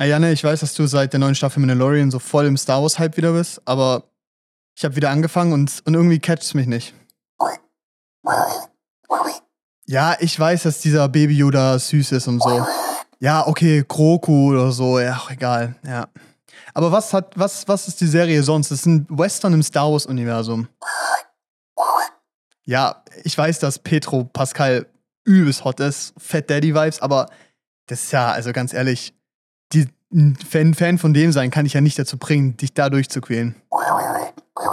Ah, Janne, ich weiß, dass du seit der neuen Staffel Mandalorian so voll im Star Wars-Hype wieder bist, aber ich habe wieder angefangen und, und irgendwie catcht mich nicht. Ja, ich weiß, dass dieser Baby Yoda süß ist und so. Ja, okay, Groku oder so, ja, egal, ja. Aber was hat, was, was ist die Serie sonst? Das ist ein Western im Star Wars-Universum. Ja, ich weiß, dass Petro Pascal übelst hot ist, Fat Daddy-Vibes, aber das ist ja, also ganz ehrlich, die, ein Fan, Fan von dem sein kann ich ja nicht dazu bringen, dich da durchzuquälen.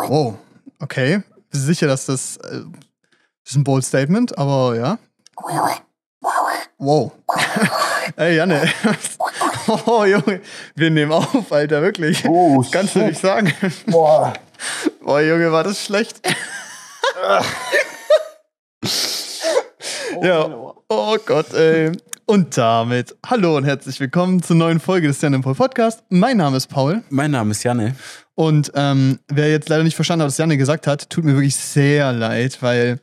Oh, okay. Bist du sicher, dass das, äh, das ist ein bold Statement, aber ja. Wow. Ey, Janne. Oh, Junge. Wir nehmen auf, Alter, wirklich. Oh, das kannst du shit. nicht sagen. Boah. Boah, Junge, war das schlecht. ja. Oh Gott, ey. Und damit, hallo und herzlich willkommen zur neuen Folge des Jan Paul Podcast. Mein Name ist Paul. Mein Name ist Janne. Und ähm, wer jetzt leider nicht verstanden hat, was Janne gesagt hat, tut mir wirklich sehr leid, weil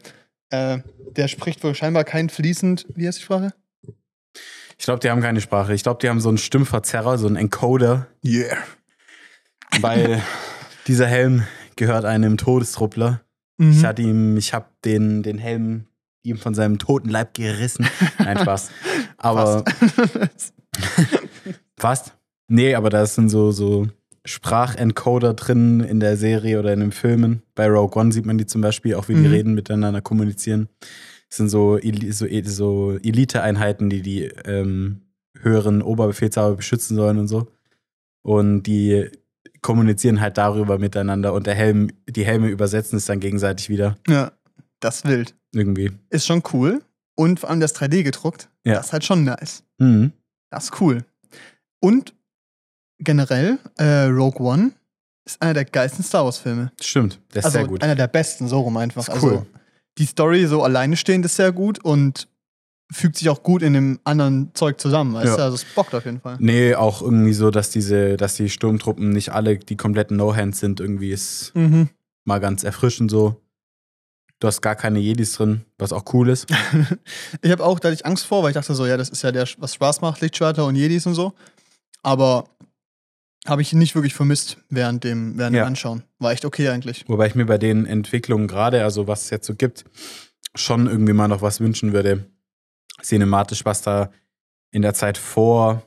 äh, der spricht wohl scheinbar kein fließend, wie heißt die Sprache? Ich glaube, die haben keine Sprache. Ich glaube, die haben so einen Stimmverzerrer, so einen Encoder, Yeah. weil dieser Helm gehört einem Todestruppler. Ich Mhm. hatte ihm, ich habe den, den Helm ihm von seinem toten Leib gerissen. Nein, Spaß. Aber fast. Nee, aber da sind so, so Sprachencoder drin in der Serie oder in den Filmen. Bei Rogue One sieht man die zum Beispiel, auch wie die Mhm. reden, miteinander kommunizieren. Das sind so, so, E- so Elite-Einheiten, die die ähm, höheren Oberbefehlshaber beschützen sollen und so. Und die kommunizieren halt darüber miteinander und der Helm, die Helme übersetzen es dann gegenseitig wieder. ja, das ist wild. Irgendwie. Ist schon cool. Und vor allem das 3D gedruckt. Ja. Das ist halt schon nice. Mhm. Das ist cool. Und generell, äh, Rogue One ist einer der geilsten Star Wars-Filme. Stimmt, der ist Also sehr gut. einer der besten, so rum einfach. Ist cool. Also die Story so alleine stehend ist sehr gut und fügt sich auch gut in dem anderen Zeug zusammen, weißt Ja. du? Also es bockt auf jeden Fall. Nee, auch irgendwie so, dass diese, dass die Sturmtruppen nicht alle die kompletten No-Hands sind. Irgendwie ist Mhm. mal ganz erfrischend so. Du hast gar keine Jedis drin, was auch cool ist. ich habe auch, da hatte ich Angst vor, weil ich dachte so, ja, das ist ja der, was Spaß macht, Lichtschwerter und Jedis und so. Aber habe ich nicht wirklich vermisst während dem, während Ja. dem Anschauen. War echt okay eigentlich. Wobei ich mir bei den Entwicklungen gerade, also was es jetzt so gibt, schon irgendwie mal noch was wünschen würde. Cinematisch, was da in der Zeit vor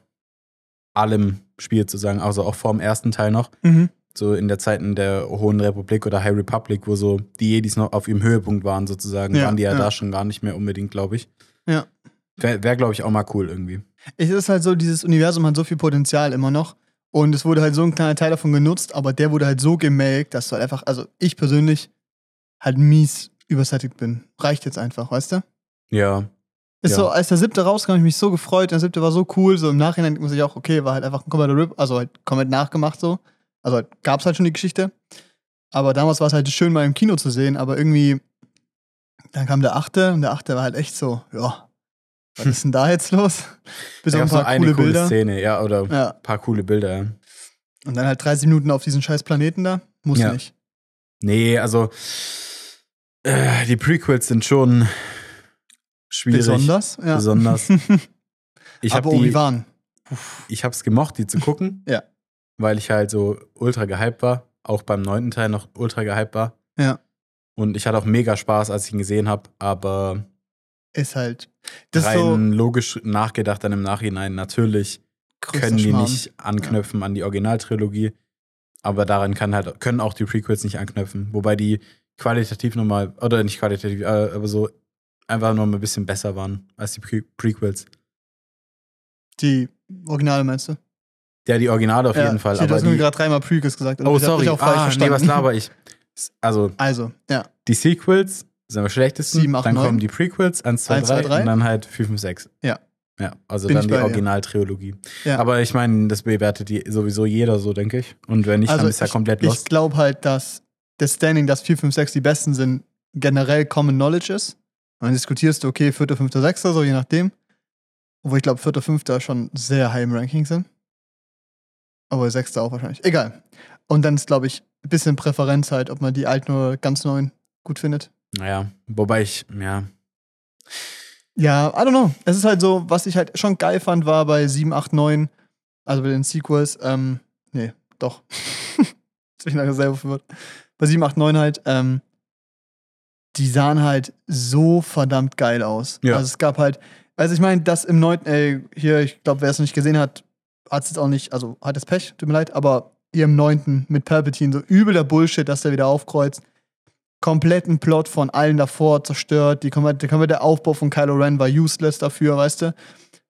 allem spielt, sozusagen, also auch vor dem ersten Teil noch. Mhm. So in der Zeiten der Hohen Republik oder High Republic, wo so die Jedis noch auf ihrem Höhepunkt waren, sozusagen, Ja, waren die ja, ja. da schon gar nicht mehr unbedingt, glaube ich. Ja. Wäre, wär, glaube ich, auch mal cool irgendwie. Es ist halt so, dieses Universum hat so viel Potenzial immer noch. Und es wurde halt so ein kleiner Teil davon genutzt, aber der wurde halt so gemelkt, dass du halt einfach, also ich persönlich halt mies übersättigt bin. Reicht jetzt einfach, weißt du? Ja. Ist Ja. so, als der siebte rauskam, hab ich mich so gefreut. Der siebte war so cool. So im Nachhinein muss ich auch, okay, war halt einfach ein kompletter Rip, also halt komplett nachgemacht so. Also halt, gab's halt schon die Geschichte. Aber damals war es halt schön, mal im Kino zu sehen, aber irgendwie, dann kam der achte und der achte war halt echt so, ja, was ist denn da jetzt los? Bis auf ein paar eine coole coole Bilder. Szene, ja, oder ein Ja. paar coole Bilder, ja. Und dann halt 30 Minuten auf diesen scheiß Planeten da. Muss Ja. nicht. Nee, also äh, die Prequels sind schon schwierig. Besonders. Ja. Besonders. Ich habe Aber die, Obi-Wan. ich hab's gemocht, die zu gucken. Ja. Weil ich halt so ultra gehypt war, auch beim neunten Teil noch ultra gehypt war. Ja. Und ich hatte auch mega Spaß, als ich ihn gesehen habe, aber Ist halt. Das rein so logisch nachgedacht dann im Nachhinein natürlich können die Schmarrn. nicht anknüpfen an die Originaltrilogie, aber daran kann halt können auch die Prequels nicht anknüpfen, wobei die qualitativ nochmal oder nicht qualitativ, äh, aber so einfach mal ein bisschen besser waren als die Pre Prequels. Die Originale meinst du? Ja, die Originale auf ja. jeden Fall, Shit, du aber hast mir die, gerade dreimal Prequels gesagt. Oh, Ich sorry. dich auch ah, nee, verstanden. was laber ich? Also, Also, ja. die Sequels sind am schlechtesten, Sieben, acht, dann neun. kommen die Prequels, 1, 2, 1, 2, 3 3. und dann halt 5 und 6. Ja. Ja, also Bin dann ich die. Originaltrilogie. ja. Aber ich meine, das bewertet die sowieso jeder so, denke ich. Und wenn nicht, also dann ist ja ich, komplett ich lost. glaube halt, dass das Standing, dass 4, 5, 6 die besten sind, generell Common Knowledge ist. Und dann diskutierst du, okay, 4., 5., 6., so je nachdem. Obwohl ich glaube, 4., 5. schon sehr high im Ranking sind. Aber 6. auch wahrscheinlich. Egal. Und dann ist, glaube ich, ein bisschen Präferenz halt, ob man die alten oder ganz neuen gut findet. Naja, wobei ich, ja, Ja, I don't know. Es ist halt so, was ich halt schon geil fand, war bei 7, 8, 9, also bei den Sequels, ähm, nee, doch. Jetzt bin ich nachher selber verwirrt. Bei 7, 8, 9 halt, ähm, die sahen halt so verdammt geil aus. Ja. Also es gab halt, also ich meine, das im 9., ey, hier, ich glaube, wer es noch nicht gesehen hat, hat es jetzt auch nicht, also hat es Pech, tut mir leid, aber hier im 9. mit Palpatine, so übel der Bullshit, dass der wieder aufkreuzt. Kompletten Plot von allen davor zerstört. Die komplette, der Aufbau von Kylo Ren war useless dafür, weißt du?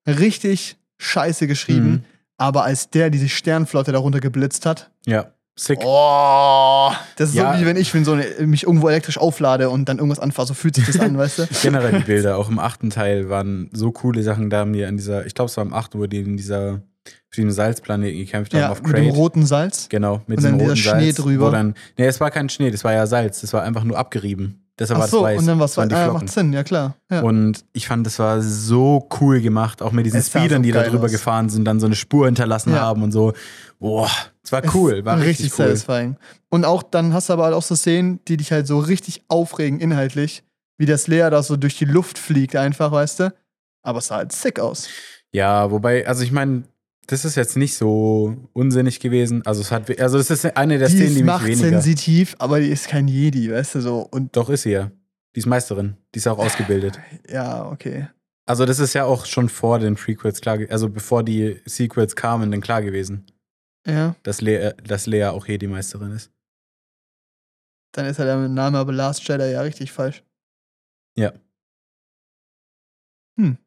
Richtig scheiße geschrieben. Mhm. Aber als der diese Sternflotte darunter geblitzt hat, Ja. Sick. oh, das ist Ja. so wie wenn ich wenn so eine, mich irgendwo elektrisch auflade und dann irgendwas anfahre. So fühlt sich das an, weißt du? Generell die Bilder, auch im achten Teil waren so coole Sachen da, die an dieser, ich glaube, es war im achten, wo die in dieser, für den Salzplaneten gekämpft haben, Ja, auf mit dem Crate. roten Salz. Genau, mit Und diesem dann roten dieser Schnee Salz, drüber. Wo dann, nee, es war kein Schnee, das war ja Salz, das war einfach nur abgerieben. Deshalb Ach war so, es weiß. und dann waren die ah, Flocken. macht Sinn, ja klar. Ja. Und ich fand, das war so cool gemacht, auch mit diesen Es Speedern, die da drüber aus. gefahren sind, dann so eine Spur hinterlassen Ja. haben und so. Boah, es war Es cool, war richtig, cool. satisfying. Und auch dann hast du aber halt auch so Szenen, die dich halt so richtig aufregen inhaltlich, wie das Lea da so durch die Luft fliegt einfach, weißt du? Aber es sah halt sick aus. Ja, wobei, also ich meine, das ist jetzt nicht so unsinnig gewesen. Also es hat, also es ist eine der die Szenen, ist die mich weniger. machtsensitiv, aber die ist kein Jedi, weißt du so. Und Doch ist sie ja. Die ist Meisterin. Die ist auch ausgebildet. ja, okay. Also das ist ja auch schon vor den Prequels klar, also bevor die Sequels kamen, dann klar gewesen, Ja, dass Lea, dass Lea auch Jedi-Meisterin ist. dann ist ja der Name aber Last Jedi ja richtig falsch. Ja. Hm.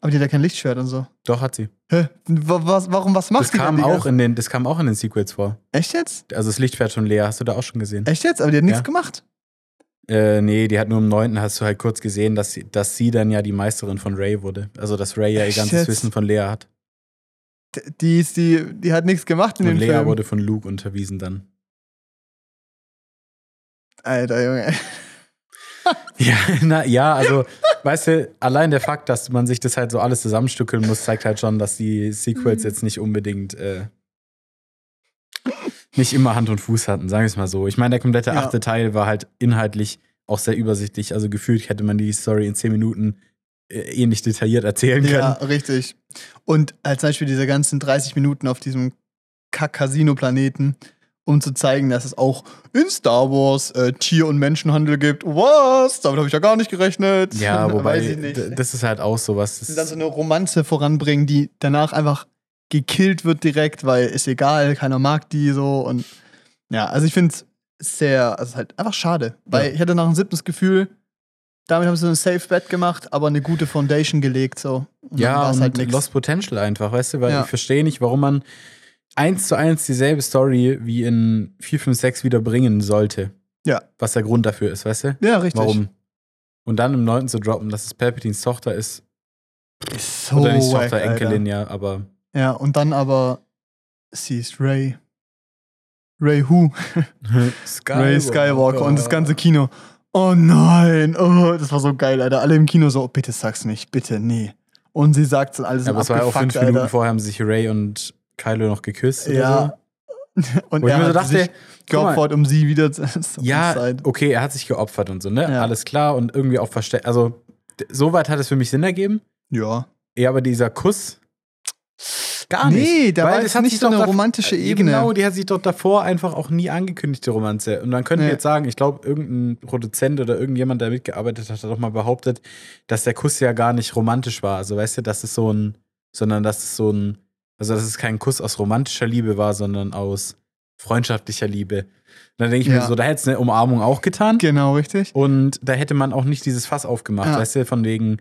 Aber die hat ja kein Lichtschwert und so. Doch hat sie. Hä? Wa- Was, warum, was macht Das die kam denn, Digga? auch in den, das kam auch in den Sequels vor. Echt jetzt? Also das Lichtschwert von Lea hast du da auch schon gesehen. Echt jetzt? Aber die hat nichts Ja. gemacht. Äh, nee, die hat nur im 9. hast du halt kurz gesehen, dass sie, dass sie dann ja die Meisterin von Ray wurde. Also dass Ray ja ihr ganzes jetzt? Wissen von Lea hat. Die, ist, die, die hat nichts gemacht in Und den Lea Filmen. wurde von Luke unterwiesen dann. Alter, Junge. Ja, na, ja, also, weißt du, allein der Fakt, dass man sich das halt so alles zusammenstückeln muss, zeigt halt schon, dass die Mhm. Sequels jetzt nicht unbedingt äh, nicht immer Hand und Fuß hatten, sagen wir es mal so. Ich meine, der komplette Ja. achte Teil war halt inhaltlich auch sehr übersichtlich. Also gefühlt hätte man die Story in zehn Minuten äh, ähnlich detailliert erzählen können. Ja, richtig. Und als Beispiel diese ganzen 30 Minuten auf diesem Kack-Casino-Planeten, um zu zeigen, dass es auch in Star Wars äh, Tier- und Menschenhandel gibt. Was? Damit habe ich ja gar nicht gerechnet. Ja, wobei, Weiß ich nicht. d- das ist halt auch sowas. Und dann so Das, eine Romanze voranbringen, die danach einfach gekillt wird direkt, weil ist egal, keiner mag die so. Und ja, also ich finde es sehr, also halt einfach schade. Weil Ja. ich hatte nach dem siebten das Gefühl, damit haben sie ein Safe Bet gemacht, aber eine gute Foundation gelegt. So. Und ja, war's und halt nix. Lost Potential einfach, weißt du, weil Ja. ich verstehe nicht, warum man eins zu eins dieselbe Story wie in 4, 5, 6 wieder bringen sollte. Ja. Was der Grund dafür ist, weißt du? Ja, richtig. Warum? Und dann im 9. zu droppen, dass es Palpatines Tochter ist. Ist so Oder nicht wack, Tochter, Alter. Enkelin, ja, aber. Ja, und dann aber, sie ist Ray. Ray who? Ray Skywalker und das ganze Kino. Oh nein, oh, das war so geil, Alter. Alle im Kino so, oh, bitte sag's nicht, bitte, nee. Und sie sagt dann alles Ja, aber es war ja auch fünf Minuten vorher, haben sich Ray und Kylo noch geküsst. Ja. Und Wo ich er mir so hat dachte, sich geopfert, um sie wieder zu so. Ja, okay, er hat sich geopfert und so, ne? Ja. Alles klar und irgendwie auch versteckt. Also, soweit hat es für mich Sinn ergeben. Ja. Ja, aber dieser Kuss. Gar nicht. Nee, da Weil war das hat nicht sich so doch eine romantische Ebene. Genau, die hat sich doch davor einfach auch nie angekündigt, die Romanze. Und dann könnten Nee. wir jetzt sagen, ich glaube, irgendein Produzent oder irgendjemand, der mitgearbeitet hat, hat doch mal behauptet, dass der Kuss ja gar nicht romantisch war. Also weißt du, dass es so ein, sondern dass es so ein, also dass es kein Kuss aus romantischer Liebe war, sondern aus freundschaftlicher Liebe. Und dann denke ich mir Ja. so, da hätte es eine Umarmung auch getan. Genau, richtig. Und da hätte man auch nicht dieses Fass aufgemacht, Ja. weißt du, von wegen,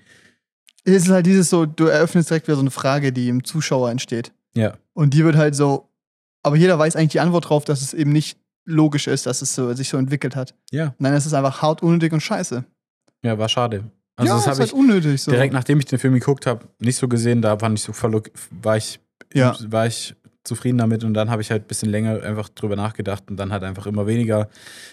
Es ist halt dieses so, du eröffnest direkt wieder so eine Frage, die im Zuschauer entsteht. ja, Und die wird halt so, aber jeder weiß eigentlich die Antwort drauf, dass es eben nicht logisch ist, dass es so, sich so entwickelt hat. ja, Nein, es ist einfach hart unnötig und scheiße. ja, war schade. Also ja, das ist habe halt ich unnötig so. direkt nachdem ich den Film geguckt habe, nicht so gesehen, da fand ich so war ich, Ja. war ich zufrieden damit und dann habe ich halt ein bisschen länger einfach drüber nachgedacht und dann hat einfach immer weniger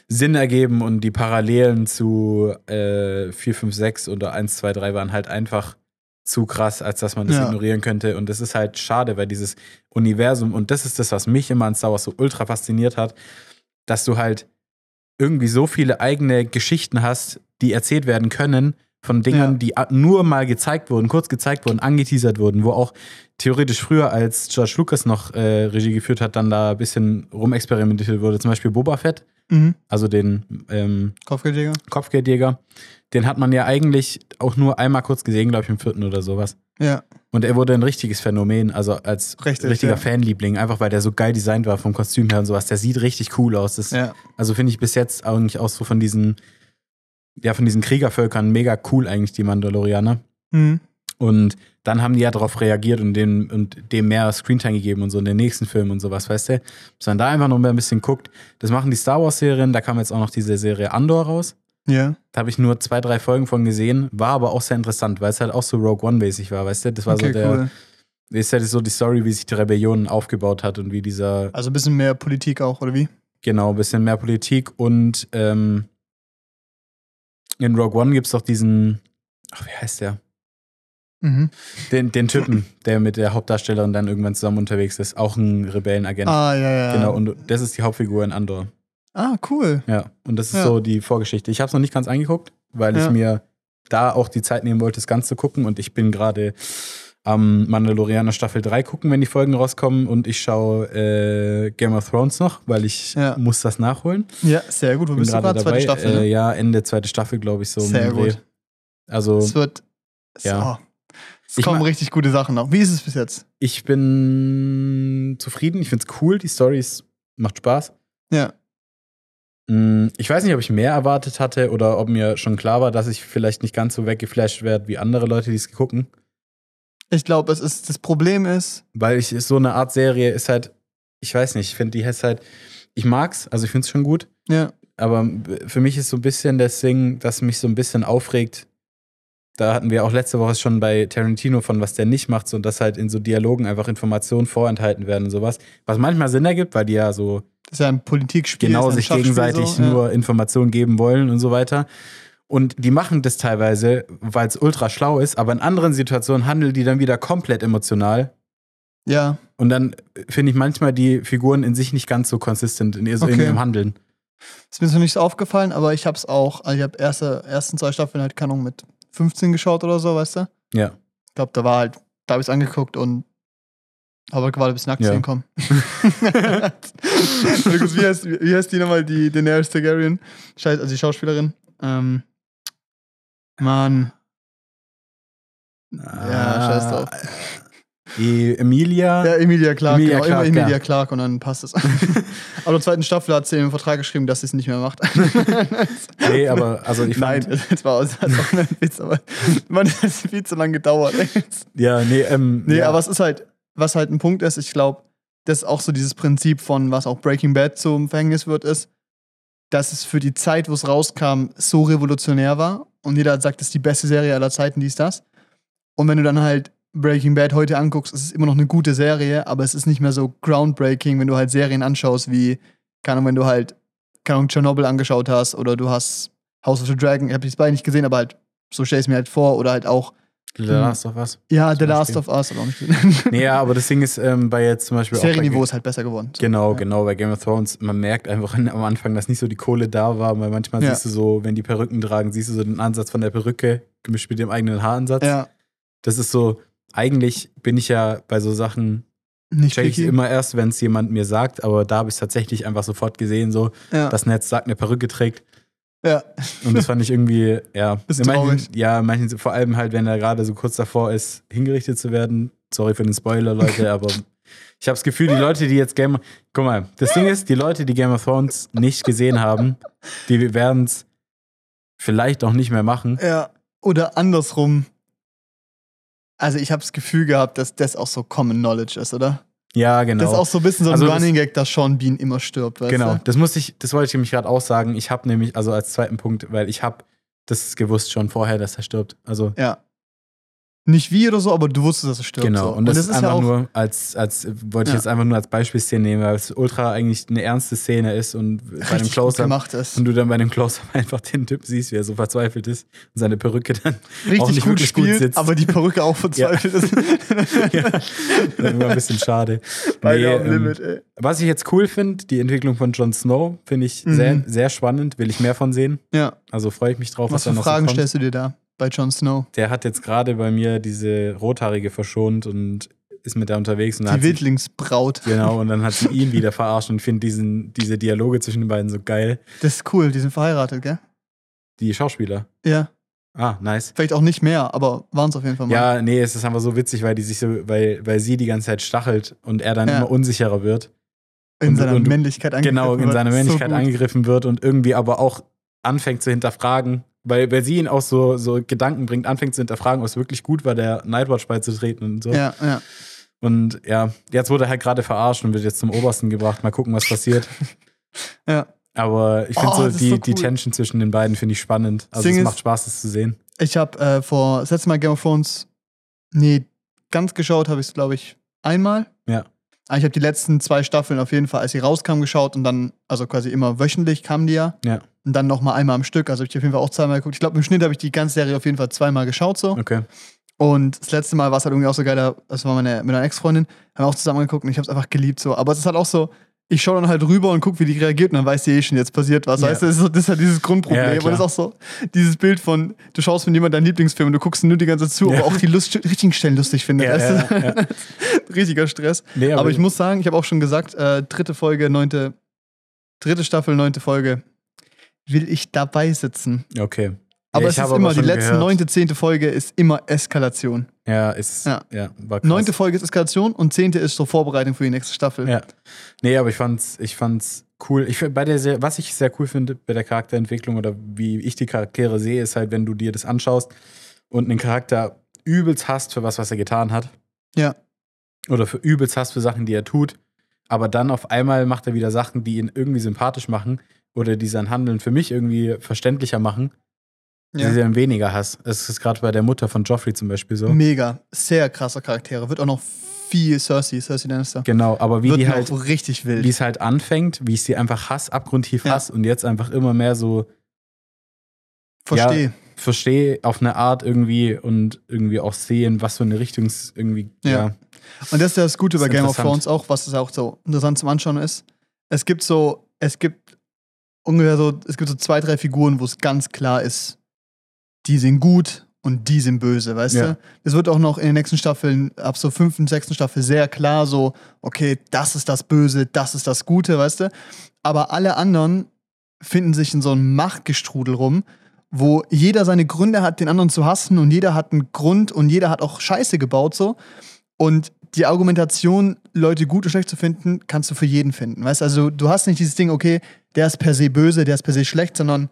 Sinn ergeben und die Parallelen zu äh, 4, 5, 6 oder 1, 2, 3 waren halt einfach zu krass, als dass man das Ja. ignorieren könnte. Und das ist halt schade, weil dieses Universum, und das ist das, was mich immer an Star Wars so ultra fasziniert hat, dass du halt irgendwie so viele eigene Geschichten hast, die erzählt werden können von Dingen, Ja. die nur mal gezeigt wurden, kurz gezeigt wurden, angeteasert wurden, wo auch theoretisch früher, als George Lucas noch äh, Regie geführt hat, dann da ein bisschen rumexperimentiert wurde. Zum Beispiel Boba Fett, Mhm. also den ähm, Kopfgeldjäger. Kopfgeldjäger. Den hat man ja eigentlich auch nur einmal kurz gesehen, glaube ich, im vierten oder sowas. Ja. Und er wurde ein richtiges Phänomen, also als Richtig, richtiger ja. Fanliebling, einfach weil der so geil designt war vom Kostüm her und sowas. Der sieht richtig cool aus. Das, Ja. Also finde ich bis jetzt eigentlich auch so von diesen, ja, von diesen Kriegervölkern mega cool eigentlich, die Mandalorianer. Mhm. Und dann haben die ja darauf reagiert und dem, und dem mehr Screentime gegeben und so in den nächsten Filmen und sowas, weißt du? Dass man da einfach noch mal ein bisschen guckt. Das machen die Star Wars-Serien, da kam jetzt auch noch diese Serie Andor raus. Ja. Da habe ich nur zwei, drei Folgen von gesehen, war aber auch sehr interessant, weil es halt auch so Rogue One-mäßig war, weißt du? Das war Okay, so der, cool. ist halt so die Story, wie sich die Rebellion aufgebaut hat und wie dieser, Also ein bisschen mehr Politik auch, oder wie? genau, ein bisschen mehr Politik und ähm, in Rogue One gibt es doch diesen, ach, wie heißt der? Mhm. Den, den Typen, der mit der Hauptdarstellerin dann irgendwann zusammen unterwegs ist, auch ein Rebellenagent. Ah, ja, ja. Genau, und das ist die Hauptfigur in Andor. Ah, cool. Ja, und das ist Ja. so die Vorgeschichte. Ich habe es noch nicht ganz angeguckt, weil Ja. ich mir da auch die Zeit nehmen wollte, das Ganze zu gucken. Und ich bin gerade am Mandalorianer Staffel 3 gucken, wenn die Folgen rauskommen. Und ich schaue äh, Game of Thrones noch, weil ich Ja. muss das nachholen. Ja, sehr gut. Wo Bin bist du gerade? Zweite Staffel, Äh, ne? ja, Ende zweite Staffel, glaube ich, so. Sehr Dreh. gut. Also Es wird. Ja. So. Es Ich kommen richtig gute Sachen noch. Wie ist es bis jetzt? ich bin zufrieden. Ich finde es cool. Die Story macht Spaß. Ja. Mm, Ich weiß nicht, ob ich mehr erwartet hatte oder ob mir schon klar war, dass ich vielleicht nicht ganz so weggeflasht werde wie andere Leute, die es gucken. Ich glaube, es ist. Das Problem ist. Weil ich so eine Art Serie ist halt, ich weiß nicht, ich finde die ist halt, ich mag's, also ich finde es schon gut, Ja. aber für mich ist so ein bisschen das Ding, das mich so ein bisschen aufregt. Da hatten wir auch letzte Woche schon bei Tarantino von, was der nicht macht, so dass halt in so Dialogen einfach Informationen vorenthalten werden und sowas. Was manchmal Sinn ergibt, weil die ja so Das ist ja ein Politikspiel. genau sich gegenseitig so, ja. nur Informationen geben wollen und so weiter. Und die machen das teilweise, weil es ultra schlau ist, aber in anderen Situationen handeln die dann wieder komplett emotional. Ja. Und dann finde ich manchmal die Figuren in sich nicht ganz so konsistent in, ihr- in Okay. ihrem Handeln. Ist mir so nicht so aufgefallen, aber ich habe es auch. Also ich habe erste ersten zwei Staffeln halt, keine Ahnung, mit 15 geschaut oder so, weißt du? Ja. Ich glaube, da war halt. Da habe ich es angeguckt und habe gewartet, bis nackt Ja. sehen kommen. Markus, wie, heißt, wie heißt die nochmal, die Daenerys Targaryen? Scheiße, also die Schauspielerin. Ähm, Mann. Ja, scheiß drauf. Die Emilia. Ja, Emilia Clark, Emilia genau, Clarke, immer Emilia ja. Clark und dann passt es. Aber in der zweiten Staffel hat sie im Vertrag geschrieben, dass sie es nicht mehr macht. Nee, aber also ich Nein, das war das war auch ein Witz, aber man, das hat viel zu lange gedauert. ja, nee, ähm, Nee, ja. aber es ist halt, was halt ein Punkt ist, ich glaube, das ist auch so dieses Prinzip von, was auch Breaking Bad zum Verhängnis wird, ist, dass es für die Zeit, wo es rauskam, so revolutionär war und jeder sagt, das ist die beste Serie aller Zeiten, dies, das. Und wenn du dann halt Breaking Bad heute anguckst, ist es immer noch eine gute Serie, aber es ist nicht mehr so groundbreaking, wenn du halt Serien anschaust, wie, keine Ahnung, wenn du halt, keine Ahnung, Chernobyl angeschaut hast oder du hast House of the Dragon, ich habe die beide nicht gesehen, aber halt, so stell ich es mir halt vor, oder halt auch, The Last of Us. ja, The Last Beispiel. of Us, aber auch nicht gesehen. Nee, ja, aber das Ding ist ähm, bei jetzt zum Beispiel auch bei Serienniveau ist halt besser geworden. So. Genau, Ja. genau. Bei Game of Thrones, man merkt einfach am Anfang, dass nicht so die Kohle da war, weil manchmal Ja. siehst du so, wenn die Perücken tragen, siehst du so den Ansatz von der Perücke gemischt mit dem eigenen Haaransatz. Ja, Das ist so, eigentlich bin ich ja bei so Sachen, nicht check ich immer erst, wenn es jemand mir sagt, aber da habe ich es tatsächlich einfach sofort gesehen, so, Ja. das Netz sagt, eine Perücke trägt. Ja. Und das fand ich irgendwie, ja. Ist in manchen, traurig. Ja, manchen, vor allem halt, wenn er gerade so kurz davor ist, hingerichtet zu werden. Sorry für den Spoiler, Leute, aber ich habe das Gefühl, die Leute, die jetzt Game. Guck mal, das Ding ist, die Leute, die Game of Thrones nicht gesehen haben, die werden es vielleicht auch nicht mehr machen. ja. Oder andersrum. Also ich habe das Gefühl gehabt, dass das auch so Common Knowledge ist, oder? Ja, genau. Das ist auch so ein bisschen so ein Also Running Gag, dass Sean Bean immer stirbt, weißt Genau, du? das musste ich, das wollte ich nämlich gerade auch sagen. Ich habe nämlich, also als zweiten Punkt, weil ich habe das gewusst schon vorher, dass er stirbt. Also Ja. Nicht wie oder so, aber du wusstest, dass er stirbt. Genau, so. und das, ist einfach ja auch, nur als, als wollte ich Ja. jetzt einfach nur als Beispielszene nehmen, weil es ultra eigentlich eine ernste Szene ist und bei einem richtig gut Close-Up gemacht ist. und du dann bei einem Close-Up einfach den Typ siehst, wie er so verzweifelt ist und seine Perücke dann auch Richtig nicht gut wirklich gut gespielt, sitzt. aber die Perücke auch verzweifelt ist. ja, dann immer ein bisschen schade. Beide Nee, ähm, Limit, ey. Was ich jetzt cool finde, die Entwicklung von Jon Snow, finde ich Mhm. sehr, sehr spannend, will ich mehr von sehen. Ja. Also freue ich mich drauf, was, Was da für noch Fragen so kommt. stellst du dir da? Bei Jon Snow. Der hat jetzt gerade bei mir diese Rothaarige verschont und ist mit der unterwegs. Und Die sie, Wildlingsbraut. genau, und dann hat sie ihn wieder verarscht und finde diesen diese Dialoge zwischen den beiden so geil. Das ist cool, die sind verheiratet, gell? Die Schauspieler. Ja. Ah, nice. Vielleicht auch nicht mehr, aber waren es auf jeden Fall mal. Ja, nee, es ist einfach so witzig, weil die sich so, weil, weil sie die ganze Zeit stachelt und er dann Ja. immer unsicherer wird. in und- seiner und- Männlichkeit angegriffen Genau, in wird. seiner So Männlichkeit gut. angegriffen wird und irgendwie aber auch anfängt zu hinterfragen, weil, weil sie ihn auch so, so Gedanken bringt, anfängt zu hinterfragen, ob es wirklich gut war, der Nightwatch beizutreten und so. Ja, ja. Und ja, jetzt wurde er halt gerade verarscht und wird jetzt zum Obersten gebracht. Mal gucken, was passiert. Ja. Aber ich finde Oh, so, die, so die cool. Tension zwischen den beiden finde ich spannend. Also Ding es ist- macht Spaß, das zu sehen. Ich habe äh, vor, das letzte Mal Game of Thrones, nee, ganz geschaut habe ich es, glaube ich, einmal. Ja. Aber ich habe die letzten zwei Staffeln auf jeden Fall, als sie rauskamen, geschaut und dann, also quasi immer wöchentlich kamen die ja. Ja. Und dann nochmal einmal am Stück. Also habe ich auf jeden Fall auch zweimal geguckt. Ich glaube, im Schnitt habe ich die ganze Serie auf jeden Fall zweimal geschaut so. Okay. Und das letzte Mal war es halt irgendwie auch so geil, da- das war meine, mit meiner Ex-Freundin, haben wir auch zusammen geguckt und ich habe es einfach geliebt so. Aber es ist halt auch so, ich schaue dann halt rüber und gucke, wie die reagiert und dann weiß sie eh schon, jetzt passiert was. Ja. Weißt du, das ist, so- das ist halt dieses Grundproblem. Ja, und klar. das ist auch so dieses Bild von, du schaust von jemandem deinen Lieblingsfilm und du guckst nur die ganze Zeit zu, Ja. aber auch die Lust, richtigen Stellen lustig findet. Ja, weißt du? Richtiger Stress. Nee, Aber, ich muss sagen, ich habe auch schon gesagt, äh, dritte Folge, neunte, dritte Staffel, neunte Folge, will ich dabei sitzen. Okay. Aber Ja, es ist immer, die letzte, neunte, zehnte Folge ist immer Eskalation. Ja, ist. Ja, Ja. war krass. Neunte Folge ist Eskalation und zehnte ist so Vorbereitung für die nächste Staffel. Ja. Nee, aber ich fand's, ich fand's cool. Ich, bei der was ich sehr cool finde bei der Charakterentwicklung oder wie ich die Charaktere sehe, ist halt, wenn du dir das anschaust und einen Charakter übelst hast für was, was er getan hat. Ja. Oder für übelst hast für Sachen, die er tut. Aber dann auf einmal macht er wieder Sachen, die ihn irgendwie sympathisch machen oder die sein Handeln für mich irgendwie verständlicher machen. Ja. Die sie dann weniger Hass. Es ist gerade bei der Mutter von Joffrey zum Beispiel so. Mega, sehr krasser Charaktere. Wird auch noch viel Cersei, Cersei Lannister. Genau, aber wie Wird die halt, richtig wild. wie es halt anfängt, wie ich sie einfach hasse, abgrundtief Ja. hasse und jetzt einfach immer mehr so Verstehe. verstehe auf eine Art irgendwie und irgendwie auch sehen, was für eine Richtung es irgendwie, Ja. ja. Und das ist ja das Gute bei Game of. Thrones auch, was es auch so interessant zum Anschauen ist. Es gibt so, es gibt ungefähr so, es gibt so zwei, drei Figuren, wo es ganz klar ist, die sind gut und die sind böse, weißt Ja. du? Es wird auch noch in den nächsten Staffeln, ab so fünften, sechsten Staffel sehr klar so, okay, das ist das Böse, das ist das Gute, weißt du? Aber alle anderen finden sich in so einem Machtgestrudel rum, wo jeder seine Gründe hat, den anderen zu hassen und jeder hat einen Grund und jeder hat auch Scheiße gebaut so. Und die Argumentation, Leute gut und schlecht zu finden, kannst du für jeden finden. Weißt also, du hast nicht dieses Ding, okay, der ist per se böse, der ist per se schlecht, sondern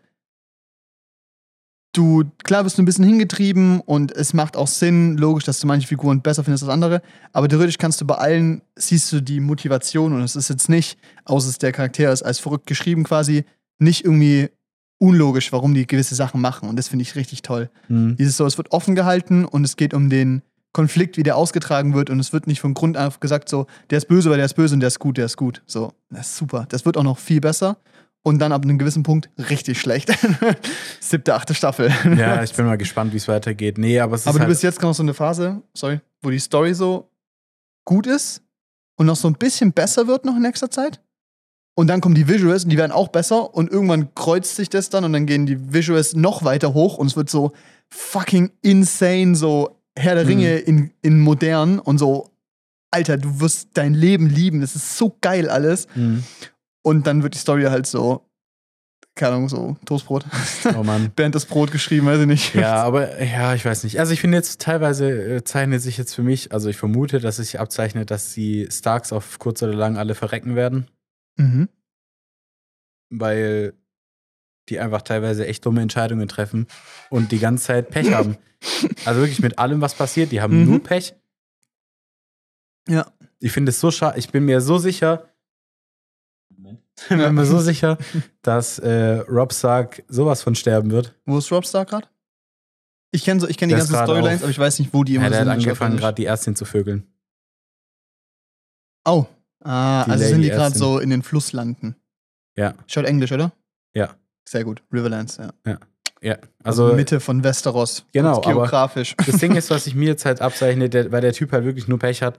du, klar wirst du ein bisschen hingetrieben und es macht auch Sinn, logisch, dass du manche Figuren besser findest als andere, aber theoretisch kannst du bei allen, siehst du die Motivation und es ist jetzt nicht, außer es der Charakter ist als verrückt geschrieben quasi, nicht irgendwie unlogisch, warum die gewisse Sachen machen und das finde ich richtig toll. Hm. Dieses so, es wird offen gehalten und es geht um den Konflikt, wie der ausgetragen wird und es wird nicht von Grund auf gesagt so, der ist böse, weil der ist böse und der ist gut, der ist gut. So, das ist super. Das wird auch noch viel besser und dann ab einem gewissen Punkt richtig schlecht. Siebte, achte Staffel. Ja, ich bin mal gespannt, wie es weitergeht. Nee, aber es ist Aber du halt, bist jetzt noch so eine Phase, sorry, wo die Story so gut ist und noch so ein bisschen besser wird noch in nächster Zeit. Und dann kommen die Visuals und die werden auch besser und irgendwann kreuzt sich das dann und dann gehen die Visuals noch weiter hoch und es wird so fucking insane, so Herr der Mhm. Ringe in, in modern und so, Alter, du wirst dein Leben lieben, das ist so geil alles. Hm. Und dann wird die Story halt so, keine Ahnung, so Toastbrot. Oh Mann. Bernd das Brot geschrieben, weiß ich nicht. Ja, aber ja, ich weiß nicht. Also ich finde jetzt teilweise äh, zeichnet sich jetzt für mich, also ich vermute, dass sich abzeichnet, dass die Starks auf kurz oder lang alle verrecken werden, Mhm. weil die einfach teilweise echt dumme Entscheidungen treffen und die ganze Zeit Pech haben. Also wirklich mit allem, was passiert, die haben Mhm. nur Pech. Ja. Ich finde es so schade, ich bin mir so sicher, ich bin mir so sicher, dass äh, Rob Stark sowas von sterben wird. Wo ist Robstar gerade? Ich kenne so, ich kenn die ganzen Storylines, aber ich weiß nicht, wo die immer Ja, der sind. hat Ich glaub angefangen, gerade die Ärztin zu vögeln. Oh. Ah, Die also Lady sind die gerade so in den Flusslanden. Ja. Schaut Englisch, oder? Ja. Sehr gut. Riverlands, ja. Ja, Also, also Mitte von Westeros. Genau, aber- Geografisch. das Ding ist, was ich mir jetzt halt abzeichne, der, weil der Typ halt wirklich nur Pech hat.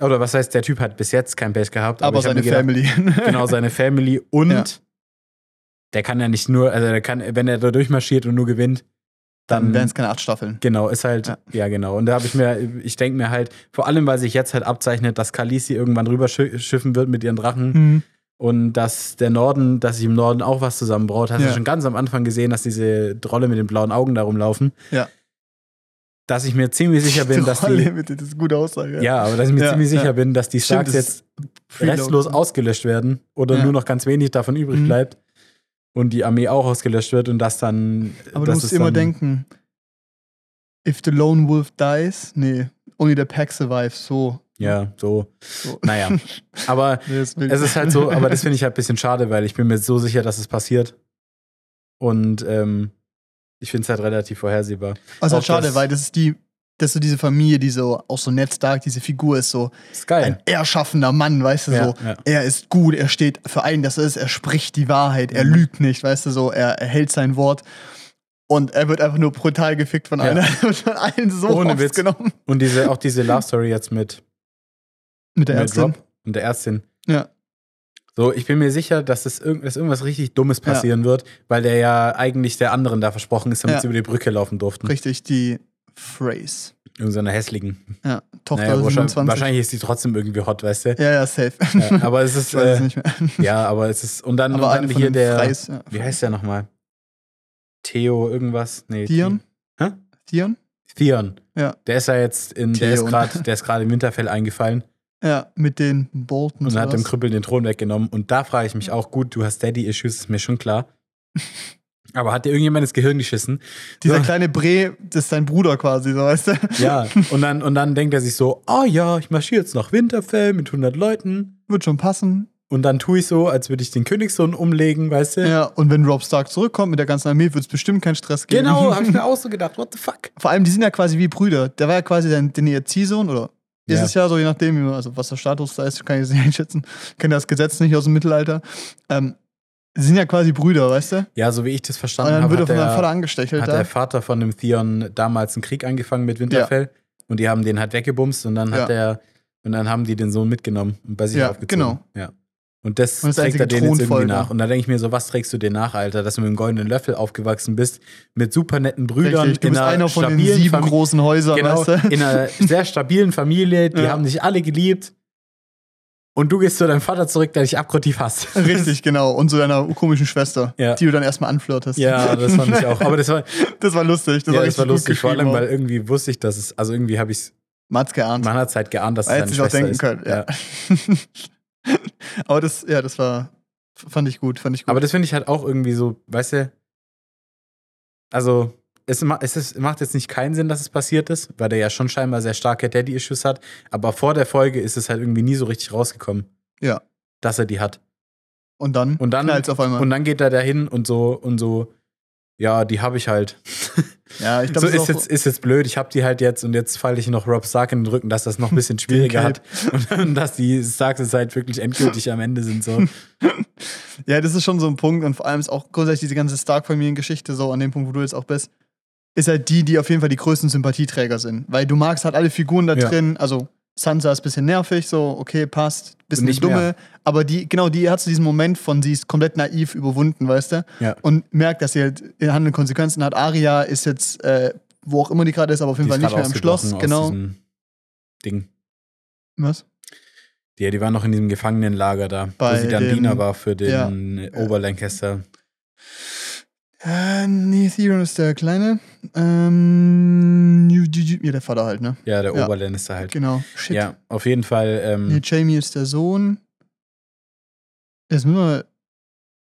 Oder was heißt, der Typ hat bis jetzt kein Pech gehabt. aber hab seine gedacht, Family. Genau, seine Family und Ja. der kann ja nicht nur, also der kann, wenn er da durchmarschiert und nur gewinnt, Dann dann wären es keine acht Staffeln. Genau, ist halt, ja, Ja. genau. Und da habe ich mir, ich denke mir halt, vor allem, weil sich jetzt halt abzeichnet, dass Khaleesi irgendwann rüber schi- schiffen wird mit ihren Drachen Mhm. Und dass der Norden, dass sich im Norden auch was zusammenbraut. Hast du Ja. schon ganz am Anfang gesehen, dass diese Drolle mit den blauen Augen da rumlaufen? Ja. Dass ich mir ziemlich sicher bin, dass die. mit, das ist eine gute Aussage. Ja, aber dass ich mir Ja, ziemlich sicher ja. bin, dass die Stimmt, Starks jetzt restlos ausgelöscht werden oder nur noch ganz wenig davon übrig Mhm. bleibt und die Armee auch ausgelöscht wird und das dann. Aber du musst immer denken, if the lone wolf dies, nee, only the pack survives, so. Ja, so. so. Naja. Aber Nee, Es ist halt so, aber das finde ich halt ein bisschen schade, weil ich bin mir so sicher, dass es passiert. Und ähm, ich finde es halt relativ vorhersehbar. Also halt schade, weil das ist die, das ist so diese Familie, die so, auch so Ned Stark, diese Figur ist so Ist ein erschaffender Mann, weißt du, Ja, so. ja. Er ist gut, er steht für einen, das er ist, er spricht die Wahrheit, er Mhm. lügt nicht, weißt du, so, er, er hält sein Wort. Und er wird einfach nur brutal gefickt von Ja. einer, er wird von allen so Ohne Witz. genommen. Und diese, auch diese Love Story jetzt mit, Mit der mit Ärztin. Und der Ärztin. Ja. So, ich bin mir sicher, dass, es irgend, dass irgendwas richtig Dummes passieren wird, weil der ja eigentlich der anderen da versprochen ist, damit Ja. sie über die Brücke laufen durften. Richtig, die Phrase. Irgendeiner hässlichen. Ja, Tochter Naja, wahrscheinlich, 27. wahrscheinlich ist die trotzdem irgendwie hot, weißt du? Ja, ja, safe. Ja, aber es ist, ich weiß es äh, nicht mehr. ja, aber es ist, und dann, Aber und dann von hier der, Freis, ja. wie heißt der nochmal? Theo irgendwas? Nee. Theon? Hä? Theon? Theon. Ja. Der ist ja jetzt in, der ist Theon. gerade, der ist gerade im Winterfell eingefallen Ja, mit den Boltons. und hat dem? Krüppel den Thron weggenommen. Und da frage ich mich auch, gut, du hast Daddy-Issues, ist mir schon klar. Aber hat dir irgendjemand ins Gehirn geschissen? Dieser So. kleine Bre, das ist sein Bruder quasi, so weißt du? Ja. Und dann, und dann denkt er sich so, oh ja, ich marschiere jetzt nach Winterfell mit 100 Leuten. Wird schon passen. Und dann tue ich so, als würde ich den Königssohn umlegen, weißt du? Ja, und wenn Rob Stark zurückkommt mit der ganzen Armee, wird es bestimmt keinen Stress geben. Genau, habe ich mir auch so gedacht, what the fuck? Vor allem, die sind ja quasi wie Brüder. Der war ja quasi dein, den ihr Ziehsohn, oder? Ist Ja. es ja so, je nachdem, also was der Status da ist, kann ich jetzt nicht einschätzen. Kenne das Gesetz nicht aus dem Mittelalter. Ähm, sie sind ja quasi Brüder, weißt du? Ja, so wie ich das Und verstanden dann habe, wird er hat von seinem Vater der, angestechelt. hat da. der Vater von dem Theon damals einen Krieg angefangen mit Winterfell. Und die haben den halt weggebumst und dann hat Ja. er, und dann haben die den Sohn mitgenommen und bei sich Ja, aufgezogen. genau. Ja. Und das, Und das trägt er denen jetzt irgendwie nach. Und da denke ich mir so, was trägst du dir nach, Alter? Dass du mit einem goldenen Löffel aufgewachsen bist, mit super netten Brüdern, Richtig, du in bist einer von den sieben Famili- großen Häusern, Genau, weißt du? in einer sehr stabilen Familie, die Ja. haben dich alle geliebt. Und du gehst zu deinem Vater zurück, der dich abgrundtief hasst. Richtig, genau. Und zu deiner komischen Schwester, Ja. die du dann erstmal anflirtest. Ja, das fand ich auch. Aber das war, Das war lustig. Das ja, war das war lustig, vor allem, weil irgendwie wusste ich, dass es, also irgendwie habe ich es, Man hat's geahnt. man hat es halt geahnt, dass es seine hätte sich auch Schwester denken ist. können, ja. Aber das, ja, das war, fand ich gut, fand ich gut. Aber das finde ich halt auch irgendwie so, weißt du, also es, es ist, macht jetzt nicht keinen Sinn, dass es passiert ist, weil der ja schon scheinbar sehr starke Daddy-Issues hat, aber vor der Folge ist es halt irgendwie nie so richtig rausgekommen, ja. dass er die hat. Und dann, Und dann- knallt's auf einmal. Und dann geht er dahin und so und so, ja, die habe ich halt. ja, ich so glaube, ist jetzt, ist jetzt blöd, ich habe die halt jetzt und jetzt falle ich noch Rob Stark in den Rücken, dass das noch ein bisschen schwieriger hat und, und dass die Starks halt wirklich endgültig am Ende sind. So. Ja, das ist schon so ein Punkt und vor allem ist auch grundsätzlich diese ganze Stark-Familiengeschichte so an dem Punkt, wo du jetzt auch bist, ist halt die, die auf jeden Fall die größten Sympathieträger sind. Weil du magst halt alle Figuren da Ja. drin, also Sansa ist ein bisschen nervig, so, okay, passt, bisschen Nicht dumme, mehr. aber die, genau, die hat so diesen Moment von, sie ist komplett naiv überwunden, weißt du? Ja. Und merkt, dass sie halt in Handel Konsequenzen hat. Aria ist jetzt, äh, wo auch immer die gerade ist, aber auf jeden Die Fall nicht mehr im Schloss, genau. Ding. Was? Die, die war noch in diesem Gefangenenlager da, Bei wo sie dann dem- Diener war für den Ja. Oberlancaster. Äh, nee, Theon ist der Kleine. Ähm, ja, der Vater halt, ne? Ja, der Ja. Oberlancaster halt. Genau. Shit. Ja, auf jeden Fall. Ähm, Nee, Jamie ist der Sohn. Jetzt müssen wir.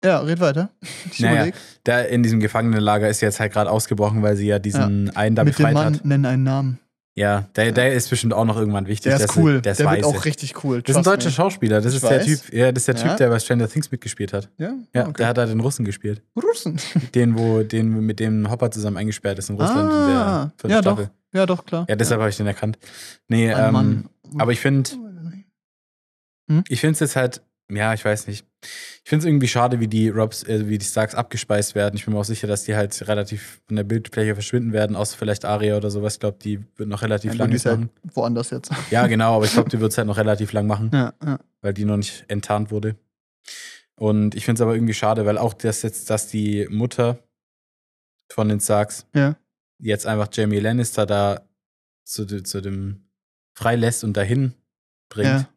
Ja, red weiter. Ich Naja, überleg. da in diesem Gefangenenlager ist sie jetzt halt gerade ausgebrochen, weil sie ja diesen einen da Mit dem befreit Mann hat. nennen einen Namen. Ja, der, der ist bestimmt auch noch irgendwann wichtig. Der ist cool. Der, Der, ist wird weiße. auch richtig cool. Das ist ein deutscher me. Schauspieler. Das Ich ist der. Typ, ja, das ist der Typ, Ja. der bei Stranger Things mitgespielt hat. Ja, Ja, okay. der hat da den Russen gespielt. Russen. Den, wo, den mit dem Hopper zusammen eingesperrt ist in Russland in Ah, der vierten ja, Staffel. doch. Ja, doch, klar. Ja, deshalb habe ich den erkannt. Nee, ähm, aber ich finde, Hm? ich finde es jetzt halt, ja, ich weiß nicht. Ich finde es irgendwie schade, wie die Robs, äh, wie die Starks abgespeist werden. Ich bin mir auch sicher, dass die halt relativ von der Bildfläche verschwinden werden, außer vielleicht Aria oder sowas. Ich glaube, die wird noch relativ Ja, lang halt machen. woanders jetzt. Ja, genau, aber ich glaube, die wird es halt noch relativ lang machen, Ja, ja. weil die noch nicht enttarnt wurde. Und ich finde es aber irgendwie schade, weil auch das jetzt, dass die Mutter von den Starks Ja. jetzt einfach Jamie Lannister da zu, zu dem freilässt und dahin bringt, Ja.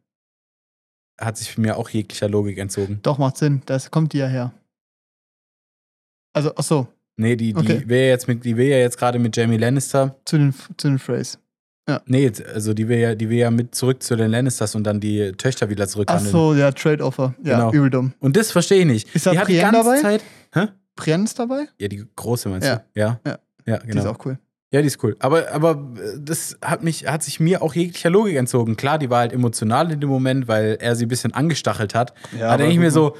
Hat sich für mir auch jeglicher Logik entzogen. Doch, macht Sinn. Das kommt die ja her. Also, ach so, Nee, die, die Okay. will ja jetzt mit, die will ja jetzt gerade mit Jamie Lannister. zu den, zu den Phrase. Nee, also die will ja, die will ja mit zurück zu den Lannisters und dann die Töchter wieder Ach zurückhandeln. so, ja, Trade-Offer. Ja, Genau. übel dumm. Und das verstehe ich nicht. Ist da die Brienne ganze dabei? Zeit. Hä? Brienne ist dabei? Ja, die große meinst Ja. du? Ja. Ja. Ja, Die ist genau. auch cool. Ja, die ist cool. Aber, aber äh, das hat mich, hat sich mir auch jeglicher Logik entzogen. Klar, die war halt emotional in dem Moment, weil er sie ein bisschen angestachelt hat. Ja, da denke ich mir so,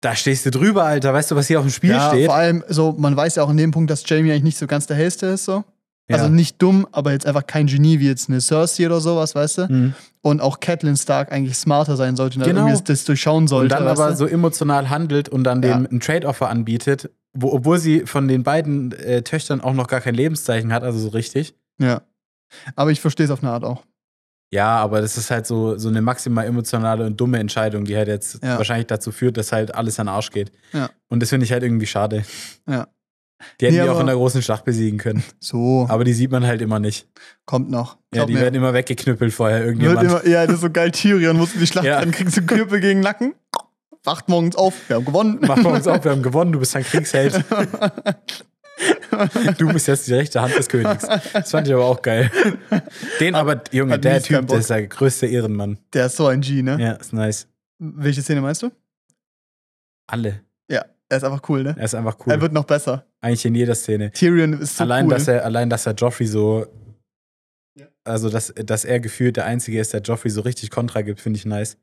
da stehst du drüber, Alter. Weißt du, was hier auf dem Spiel ja, steht? vor allem, so, man weiß ja auch in dem Punkt, dass Jamie eigentlich nicht so ganz der hellste ist, so. Ja. Also nicht dumm, aber jetzt einfach kein Genie wie jetzt eine Cersei oder sowas, weißt du? Mhm. Und auch Catelyn Stark eigentlich smarter sein sollte und dann Genau. irgendwie das durchschauen sollte. Und dann aber du? so emotional handelt und dann Ja. dem ein Trade-Offer anbietet, wo, obwohl sie von den beiden äh, Töchtern auch noch gar kein Lebenszeichen hat, also so richtig. Ja. Aber ich verstehe es auf eine Art auch. Ja, aber das ist halt so, so eine maximal emotionale und dumme Entscheidung, die halt jetzt Ja. wahrscheinlich dazu führt, dass halt alles an den Arsch geht. Ja. Und das finde ich halt irgendwie schade. Ja. Die hätten Nee, die auch in der großen Schlacht besiegen können. So, Aber die sieht man halt immer nicht. kommt noch. Ja, die mir. werden immer weggeknüppelt vorher irgendjemand. immer, ja, das ist so geil. Tyrion musste die Schlacht Ja. dann kriegst du Knüppel gegen Nacken. Wacht morgens auf, wir haben gewonnen. Bei uns auf, wir haben gewonnen, du bist ein Kriegsheld. Du bist jetzt die rechte Hand des Königs. Das fand ich aber auch geil. Den aber, Junge, hat der Typ, der ist der größte Ehrenmann. Der ist so ein G, ne? Ja, ist nice. Welche Szene meinst du? Alle. Ja, er ist einfach cool, ne? Er ist einfach cool. Er wird noch besser. Eigentlich in jeder Szene. Tyrion ist so allein, cool. dass er, allein, dass er Joffrey so. Ja. Also, dass, dass er gefühlt der Einzige ist, der Joffrey so richtig Kontra gibt, finde ich nice.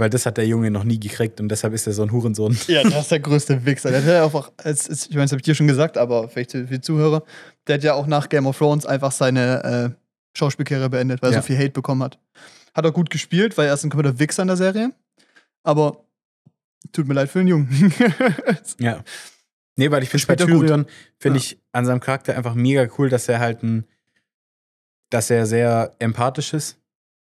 Weil das hat der Junge noch nie gekriegt und deshalb ist er so ein Hurensohn. Ja, das ist der größte Wichser. Der hat ja auch, als, ich meine, das habe ich dir schon gesagt, aber vielleicht für die Zuhörer, der hat ja auch nach Game of Thrones einfach seine äh, Schauspielkarriere beendet, weil er Ja. so viel Hate bekommen hat. Hat er gut gespielt, weil er ist ein kompletter Wichser in der Serie. Aber tut mir leid für den Jungen. Ja. Nee, weil ich finde bei. Tyrion, finde Ja. ich an seinem Charakter einfach mega cool, dass er halt ein, dass er sehr empathisch ist.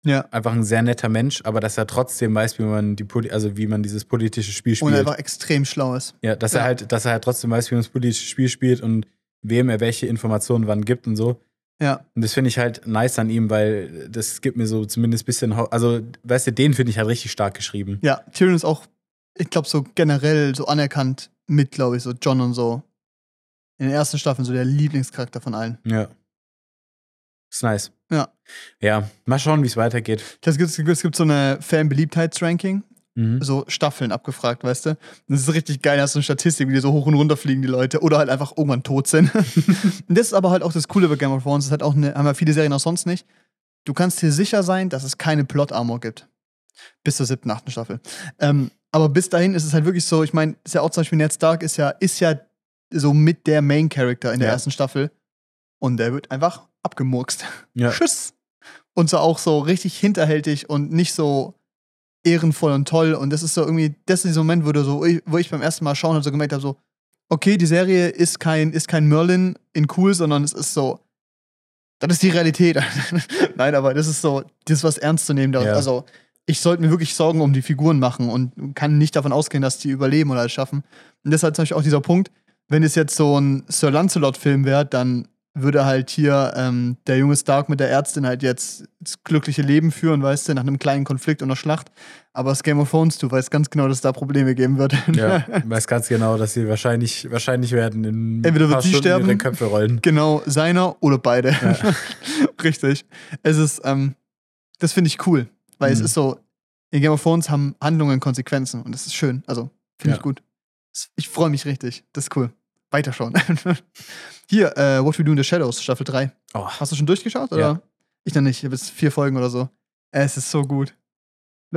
Ja. Einfach ein sehr netter Mensch, aber dass er trotzdem weiß, wie man die Poli also wie man dieses politische Spiel Und spielt. einfach extrem schlau ist. Ja, dass Ja. er halt, dass er halt trotzdem weiß, wie man das politische Spiel spielt und wem er welche Informationen wann gibt und so. Ja. Und das finde ich halt nice an ihm, weil das gibt mir so zumindest ein bisschen, also, weißt du, den finde ich halt richtig stark geschrieben. Ja, Tyrion ist auch, ich glaube, so generell so anerkannt mit, glaube ich, so John und so. In den ersten Staffeln so der Lieblingscharakter von allen. Ja. Ist nice. Ja. Ja, mal schauen, wie es weitergeht. Es gibt, es gibt so eine Fan-Beliebtheitsranking, Mhm. so Staffeln abgefragt, weißt du? Das ist richtig geil, da hast du eine Statistik, wie die so hoch und runter fliegen, die Leute, oder halt einfach irgendwann tot sind. und das ist aber halt auch das Coole bei Game of Thrones, das hat auch eine, haben ja viele Serien auch sonst nicht. Du kannst dir sicher sein, dass es keine Plot-Armor gibt. Bis zur siebten, achten Staffel. Ähm, aber bis dahin ist es halt wirklich so, ich meine, ist ja auch zum Beispiel Ned Stark ist ja, ist ja so mit der Main-Character in der Ja. ersten Staffel. Und der wird einfach abgemurkst. Ja. Tschüss. Und so auch so richtig hinterhältig und nicht so ehrenvoll und toll. Und das ist so irgendwie, das ist dieser Moment, wo, du so, wo ich beim ersten Mal schauen und so gemerkt habe, so, okay, die Serie ist kein, ist kein Merlin in cool, sondern es ist so, das ist die Realität. Nein, aber das ist so, das ist was ernst zu nehmen. Ja. Also, ich sollte mir wirklich Sorgen um die Figuren machen und kann nicht davon ausgehen, dass die überleben oder es schaffen. Und deshalb zum Beispiel auch dieser Punkt, wenn es jetzt so ein Sir Lancelot-Film wäre, dann würde halt hier ähm, der junge Stark mit der Ärztin halt jetzt das glückliche Leben führen, weißt du, nach einem kleinen Konflikt und einer Schlacht. Aber das Game of Thrones, du weißt ganz genau, dass es da Probleme geben wird. Ja, weiß ganz genau, dass sie wahrscheinlich, wahrscheinlich werden in Entweder wird paar sie Stunden sterben. ihre Köpfe rollen. genau, seiner oder beide. Richtig. Es ist, ähm, das finde ich cool, weil es Mhm. ist so, in Game of Thrones haben Handlungen Konsequenzen und das ist schön. Also, finde Ja. ich gut. Ich freue mich richtig. Das ist cool. Weiterschauen. Hier, äh, What We Do in the Shadows, Staffel 3. Oh, Hast du schon durchgeschaut? Oder? Ja. Ich noch nicht. Ich habe jetzt vier Folgen oder so. Es ist so gut.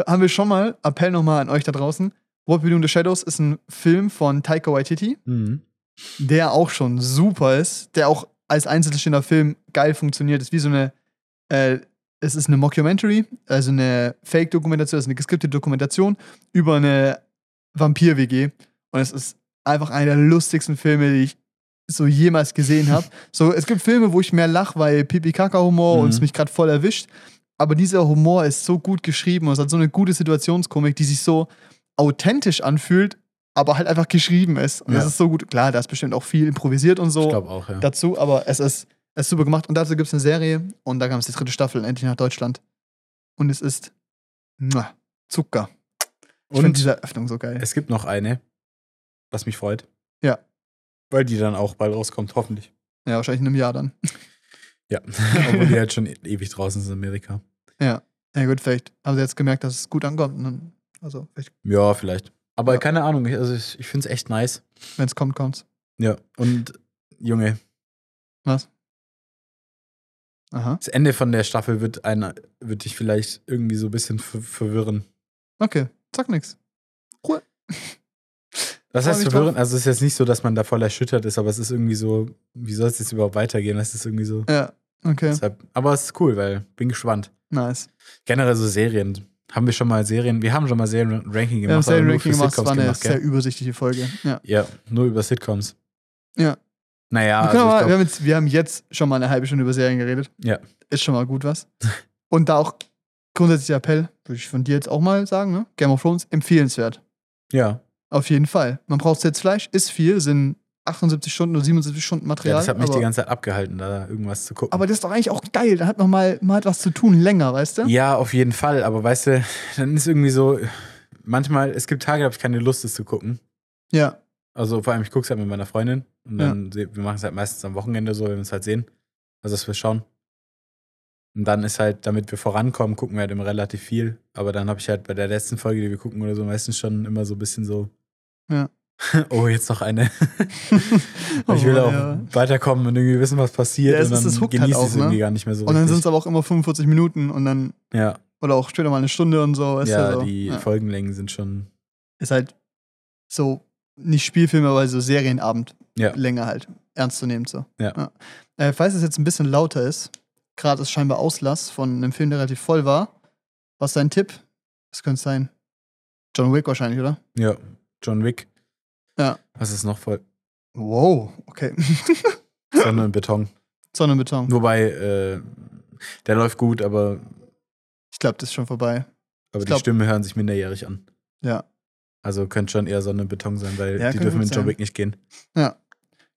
Haben wir schon mal, Appell nochmal an euch da draußen. What We Do in the Shadows ist ein Film von Taika Waititi, mhm. der auch schon super ist, der auch als einzelstehender Film geil funktioniert. ist wie so eine, äh, es ist eine Mockumentary, also eine Fake-Dokumentation, also eine geskriptete Dokumentation über eine Vampir-WG. Und es ist einfach einer der lustigsten Filme, die ich so jemals gesehen habe. so, es gibt Filme, wo ich mehr lache, weil Pipi-Kaka-Humor Mhm. und es mich gerade voll erwischt. Aber dieser Humor ist so gut geschrieben und es hat so eine gute Situationskomik, die sich so authentisch anfühlt, aber halt einfach geschrieben ist. Und Ja. das ist so gut. Klar, da ist bestimmt auch viel improvisiert und so auch, ja. dazu, aber es ist, es ist super gemacht. Und dazu gibt es eine Serie und da kam es die dritte Staffel endlich nach Deutschland. Und es ist muah, Zucker. Ich finde Und diese Eröffnung so geil. es gibt noch eine, was mich freut. Ja. Weil die dann auch bald rauskommt, hoffentlich. Ja, wahrscheinlich in einem Jahr dann. Ja. Obwohl die halt schon ewig draußen ist in Amerika. Ja. Ja, gut, vielleicht haben sie jetzt gemerkt, dass es gut ankommt. Also, Ja, vielleicht. Aber Ja. keine Ahnung, ich- also ich, ich finde es echt nice. wenn es kommt, kommt's. Ja. Und Junge, Was? Aha. das Ende von der Staffel wird einer, wird dich vielleicht irgendwie so ein bisschen ver verwirren. Okay, sag nix. Ruhe. Was heißt mich verwirren? drauf. Also es ist jetzt nicht so, dass man da voll erschüttert ist, aber es ist irgendwie so, wie soll es jetzt überhaupt weitergehen? Das ist irgendwie so. Ja, okay. Deshalb, aber es ist cool, weil bin gespannt. Nice. Generell so Serien. Haben wir schon mal Serien, wir haben schon mal Serien-Ranking Wir haben gemacht. nur Serien-Ranking gemacht, Sitcoms war eine gemacht, sehr übersichtliche Folge. Ja. Ja, nur über Sitcoms. Ja. Naja, wir, also aber, ich wir, glaub, haben jetzt, wir haben jetzt schon mal eine halbe Stunde über Serien geredet. Ja. Ist schon mal gut was. Und da auch grundsätzlicher Appell, würde ich von dir jetzt auch mal sagen, ne? Game of Thrones, empfehlenswert. ja. Auf jeden Fall. Man braucht jetzt Fleisch, ist viel, sind 78 Stunden oder 77 Stunden ja, Material. das hat mich die ganze Zeit abgehalten, da irgendwas zu gucken. aber das ist doch eigentlich auch geil. Da hat man mal, mal was zu tun, länger, weißt du? ja, auf jeden Fall, aber weißt du, dann ist irgendwie so, manchmal, es gibt Tage, da habe ich keine Lust, es zu gucken. Ja. Also vor allem, ich gucke es halt mit meiner Freundin und dann, se- wir machen es halt meistens am Wochenende so, wenn wir es halt sehen. Also, dass wir schauen. Und dann ist halt, damit wir vorankommen, gucken wir halt immer relativ viel. Aber dann habe ich halt bei der letzten Folge, die wir gucken oder so, meistens schon immer so ein bisschen so. Ja. oh, jetzt noch eine. ich will Oh, auch ja. weiterkommen und irgendwie wissen, was passiert. Ja, es und ist- dann es hookt halt auch, es ne? irgendwie gar nicht mehr so Und dann sind es aber auch immer 45 Minuten und dann, ja, oder auch später mal eine Stunde und so, ja? So. die ja. Folgenlängen sind schon. Ist halt so, nicht Spielfilme, aber so Serienabend. Ja. Länger halt. Ernst zu nehmen so. Ja. Äh, falls es jetzt ein bisschen lauter ist, gerade ist scheinbar Auslass von einem Film, der relativ voll war. Was ist dein Tipp? Was könnte es sein? John Wick wahrscheinlich, oder? Ja, John Wick. Ja. Was ist noch voll? Wow, okay. Sonne und Beton. Sonne und Beton. Wobei, äh, der läuft gut, aber, Ich glaube, das ist schon vorbei. aber Ich die glaub- Stimmen hören sich minderjährig an. Ja. Also könnte schon eher Sonne und Beton sein, weil Ja, die dürfen mit John. Wick nicht gehen.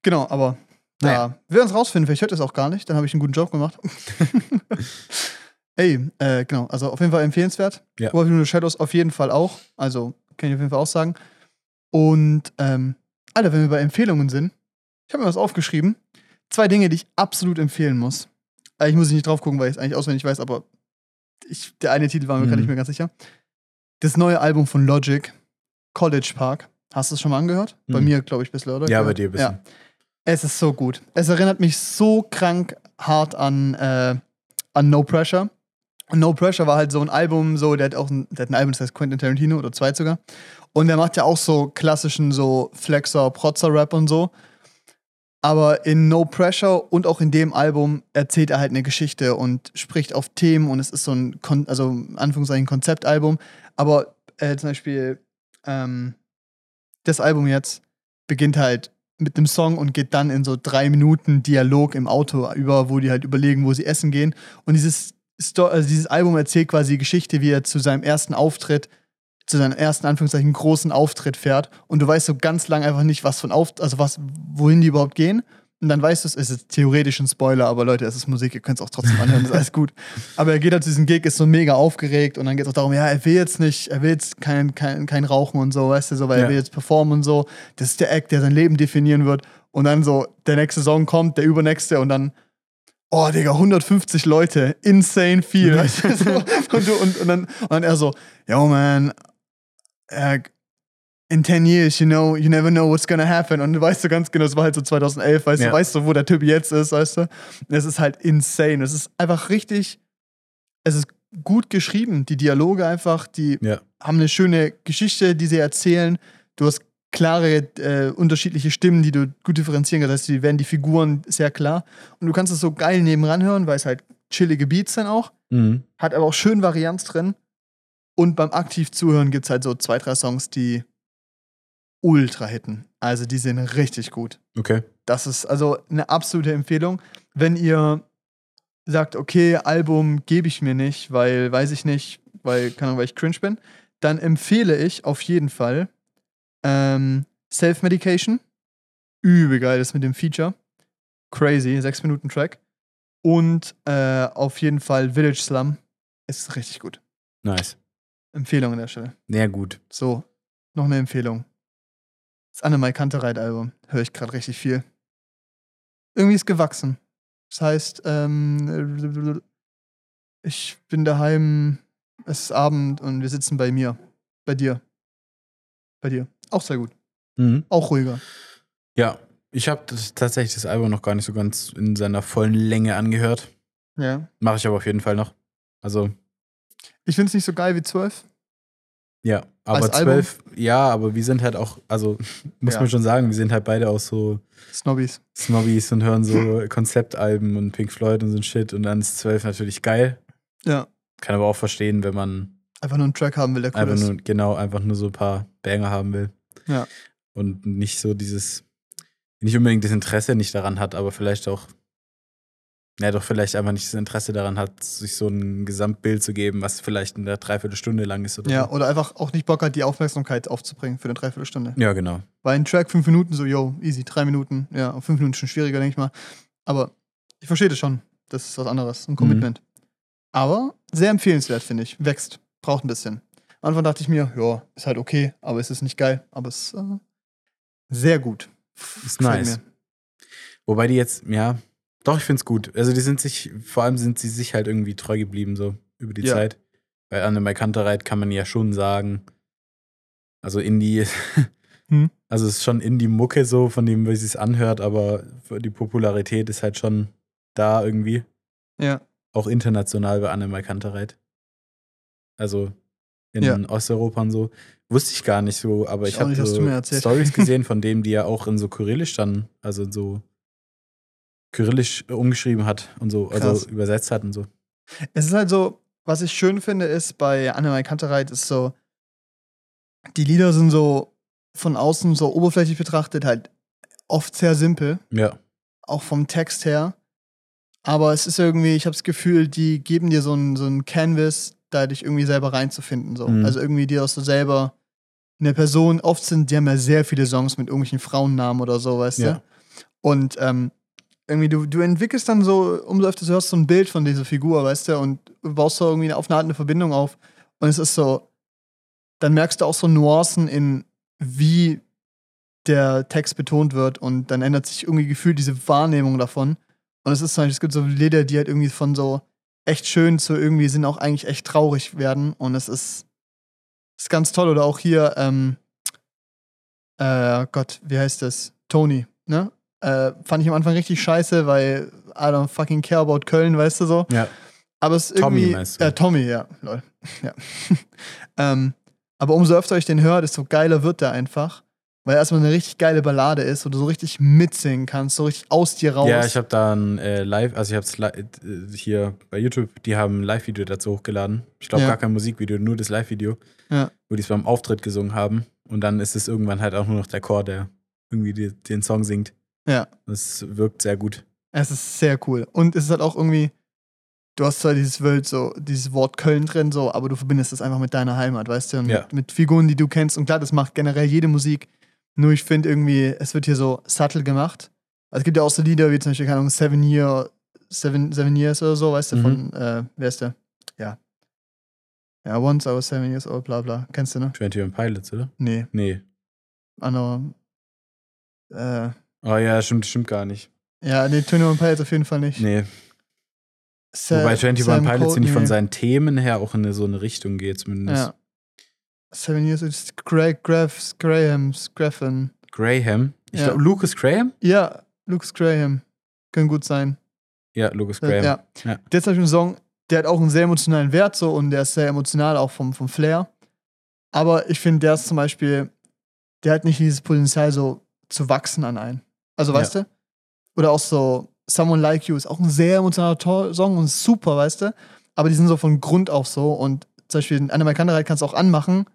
Genau, aber Naja. ja, wir werden es rausfinden. Vielleicht hört es auch gar nicht. Dann habe ich einen guten Job gemacht. Ey, äh, genau. Also auf jeden Fall empfehlenswert. Ja. Wolf of the Shadows auf jeden Fall auch. Also kann ich auf jeden Fall auch sagen. Und, ähm, Alter, wenn wir bei Empfehlungen sind, ich habe mir was aufgeschrieben. Zwei Dinge, die ich absolut empfehlen muss. Äh, Ich muss nicht drauf gucken, weil ich es eigentlich auswendig weiß, aber ich, der eine Titel war mir Mhm. gar nicht mehr ganz sicher. Das neue Album von Logic, College Park. Hast du es schon mal angehört? Bei Mhm. mir, glaube ich, bisher, oder? Ja, bei dir bisschen. Ja. Es ist so gut. Es erinnert mich so krank hart an, äh, an No Pressure. Und No Pressure war halt so ein Album, so, der hat auch ein, der hat ein Album, das heißt Quentin Tarantino oder zwei sogar. Und der macht ja auch so klassischen so Flexer, Protzer-Rap und so. Aber in No Pressure und auch in dem Album erzählt er halt eine Geschichte und spricht auf Themen und es ist so ein, Kon also Anführungszeichen Konzeptalbum. Aber äh, zum Beispiel ähm, das Album jetzt beginnt halt mit einem Song und geht dann in so drei Minuten Dialog im Auto über, wo die halt überlegen, wo sie essen gehen. Und dieses, Sto also dieses Album erzählt quasi die Geschichte, wie er zu seinem ersten Auftritt, zu seinem ersten Anführungszeichen großen Auftritt fährt. Und du weißt so ganz lang einfach nicht, was von Auf also was, wohin die überhaupt gehen. Und dann weißt du, es ist jetzt theoretisch ein Spoiler, aber Leute, es ist Musik, ihr könnt es auch trotzdem anhören, ist alles gut. Aber er geht halt zu diesem Gig, ist so mega aufgeregt und dann geht es auch darum, ja, er will jetzt nicht, er will jetzt kein, kein, kein Rauchen und so, weißt du, so, weil Ja. er will jetzt performen und so. Das ist der Act, der sein Leben definieren wird. Und dann so, der nächste Song kommt, der übernächste und dann, oh, Digga, 150 Leute, insane viel. weißt du, so. und, du, und, und, dann, und dann er so, yo, man, äh, in 10 years, you know, you never know what's gonna happen. Und du weißt du ganz genau, das war halt so 2011, weißt Ja. du, weißt du, wo der Typ jetzt ist, weißt du? Es ist halt insane. Es ist einfach richtig, es ist gut geschrieben. Die Dialoge einfach, die Ja. haben eine schöne Geschichte, die sie erzählen. Du hast klare, äh, unterschiedliche Stimmen, die du gut differenzieren kannst. Das heißt, die werden die Figuren sehr klar. Und du kannst es so geil nebenan hören, weil es halt chillige Beats sind auch. Mhm. Hat aber auch schön Varianz drin. Und beim aktiv zuhören gibt es halt so zwei, drei Songs, die ultra hitten. Also die sind richtig gut. Okay. Das ist also eine absolute Empfehlung. Wenn ihr sagt, okay, Album gebe ich mir nicht, weil, weiß ich nicht, weil, keine Ahnung, weil ich cringe bin, dann empfehle ich auf jeden Fall Ähm, Self-Medication. Übel geil, das mit dem Feature. Crazy, 6 Minuten Track. Und äh, auf jeden Fall Village Slum. Ist richtig gut. Nice. Empfehlung an der Stelle. Sehr gut. So, noch eine Empfehlung. Das Annemai Kantereit-Album. Höre ich gerade richtig viel. Irgendwie ist gewachsen. Das heißt, ähm, ich bin daheim, es ist Abend und wir sitzen bei mir. Bei dir. Bei dir. Auch sehr gut. Mhm. Auch ruhiger. Ja, ich habe tatsächlich das Album noch gar nicht so ganz in seiner vollen Länge angehört. Ja. Mache ich aber auf jeden Fall noch. Also, Ich finde es nicht so geil wie 12. ja. Aber zwölf, ja, aber wir sind halt auch, also muss Ja. man schon sagen, wir sind halt beide auch so Snobbies. Snobbies und hören so Konzeptalben und Pink Floyd und so ein Shit und dann ist zwölf natürlich geil. Ja. Kann aber auch verstehen, wenn man Einfach nur einen Track haben will, der cool einfach ist. nur, genau, einfach nur so ein paar Banger haben will. Ja. Und nicht so dieses, nicht unbedingt das Interesse nicht daran hat, aber vielleicht auch, ja, doch vielleicht einfach nicht das Interesse daran hat, sich so ein Gesamtbild zu geben, was vielleicht in der Dreiviertelstunde lang ist oder Ja, so. oder einfach auch nicht Bock hat, die Aufmerksamkeit aufzubringen für eine Dreiviertelstunde. Ja, genau. Weil ein Track fünf Minuten so, yo, easy, drei Minuten. Ja, auf fünf Minuten schon schwieriger, denke ich mal. Aber ich verstehe das schon. Das ist was anderes, ein Commitment. Aber sehr empfehlenswert, finde ich. Wächst, braucht ein bisschen. Am Anfang dachte ich mir, ja, ist halt okay, aber es ist nicht geil. Aber es ist äh, sehr gut. Ist Gefällt nice. mir. Wobei die jetzt, ja, doch, ich find's gut. Also die sind sich, vor allem sind sie sich halt irgendwie treu geblieben, so über die Ja. Zeit. Bei Annemai Kantereit kann man ja schon sagen, also Indie, Hm. also es ist schon Indie-Mucke so, von dem, wie sie es anhört, aber die Popularität ist halt schon da irgendwie. Ja, Auch international bei Annemai Kantereit. Also in Ja. Osteuropa und so. Wusste ich gar nicht so, aber Ich ich, habe so. Stories gesehen von dem, die ja auch in so Kyrillisch dann, also in so Kyrillisch umgeschrieben hat und so, also Krass. übersetzt hat und so. Es ist halt so, was ich schön finde, ist bei Annemai Kantereit, ist so, die Lieder sind so von außen so oberflächlich betrachtet halt oft sehr simpel, Ja, auch vom Text her. Aber es ist irgendwie, ich habe das Gefühl, die geben dir so ein, so ein Canvas, da dich irgendwie selber reinzufinden. So. Mhm. Also irgendwie dir auch so selber eine Person, oft sind, die haben ja sehr viele Songs mit irgendwelchen Frauennamen oder so, weißt Ja. du? Und ähm, irgendwie, du, du entwickelst dann so, umso öfter du hörst so ein Bild von dieser Figur, weißt du, und baust so irgendwie auf eine Art eine Verbindung auf. Und es ist so, dann merkst du auch so Nuancen in, wie der Text betont wird und dann ändert sich irgendwie gefühlt diese Wahrnehmung davon. Und es ist zum Beispiel, es gibt so Lieder, die halt irgendwie von so echt schön zu irgendwie sind auch eigentlich echt traurig werden. Und es ist, ist ganz toll. Oder auch hier, ähm, äh, Gott, wie heißt das? Tony, ne? Äh, fand ich am Anfang richtig scheiße, weil I don't fucking care about Köln, weißt du so. ja, Aber es ist Tommy irgendwie. meinst du? Äh, Tommy, ja. Lol. ja. ähm, aber umso öfter ich den höre, desto geiler wird der einfach. Weil er erstmal eine richtig geile Ballade ist, wo du so richtig mitsingen kannst, so richtig aus dir raus. ja, ich habe da ein äh, Live, also ich habe es li äh, hier bei YouTube, die haben ein Live-Video dazu hochgeladen. Ich glaube Ja. gar kein Musikvideo, nur das Live-Video, Ja. wo die es beim Auftritt gesungen haben. Und dann ist es irgendwann halt auch nur noch der Chor, der irgendwie die, den Song singt. Ja. Das wirkt sehr gut. Es ist sehr cool. Und es ist halt auch irgendwie, du hast zwar dieses Welt so, dieses Wort Köln drin, so, aber du verbindest es einfach mit deiner Heimat, weißt du? Und Ja. mit, mit Figuren, die du kennst. Und klar, das macht generell jede Musik. Nur ich finde irgendwie, es wird hier so subtle gemacht. Also es gibt ja auch so Lieder wie zum Beispiel, keine Ahnung, Seven Year, Seven, Seven Years oder so, weißt du, Mhm. von, äh, wer ist der? Ja. Ja, Once I was seven years old, bla bla. Kennst du, ne? 21 Pilots, oder? Nee, Nee. anderer. Äh, Oh ja, stimmt, stimmt gar nicht. ja, nee, 21 Pilots auf jeden Fall nicht. Nee. Sa- Wobei 21 Sam Pilots, finde ich, von Courtney. seinen Themen her auch in so eine Richtung geht, zumindest. Ja. Seven Years ist Greg, Graf, Grahams, Graffin. Graham. Ich Ja. glaube, Lucas Graham? Ja, Lucas Graham. Kann gut sein. Ja, Lucas Äh, Graham. Ja. Ja. Der ist zum Beispiel ein Song, der hat auch einen sehr emotionalen Wert so und der ist sehr emotional auch vom, vom Flair. Aber ich finde, der ist zum Beispiel, der hat nicht dieses Potenzial so zu wachsen an einen. Also, weißt du? Oder auch so Someone Like You ist auch ein sehr emotionaler Song und super, weißt du? Aber die sind so von Grund auf so und zum Beispiel Anna Kandereit kannst du auch anmachen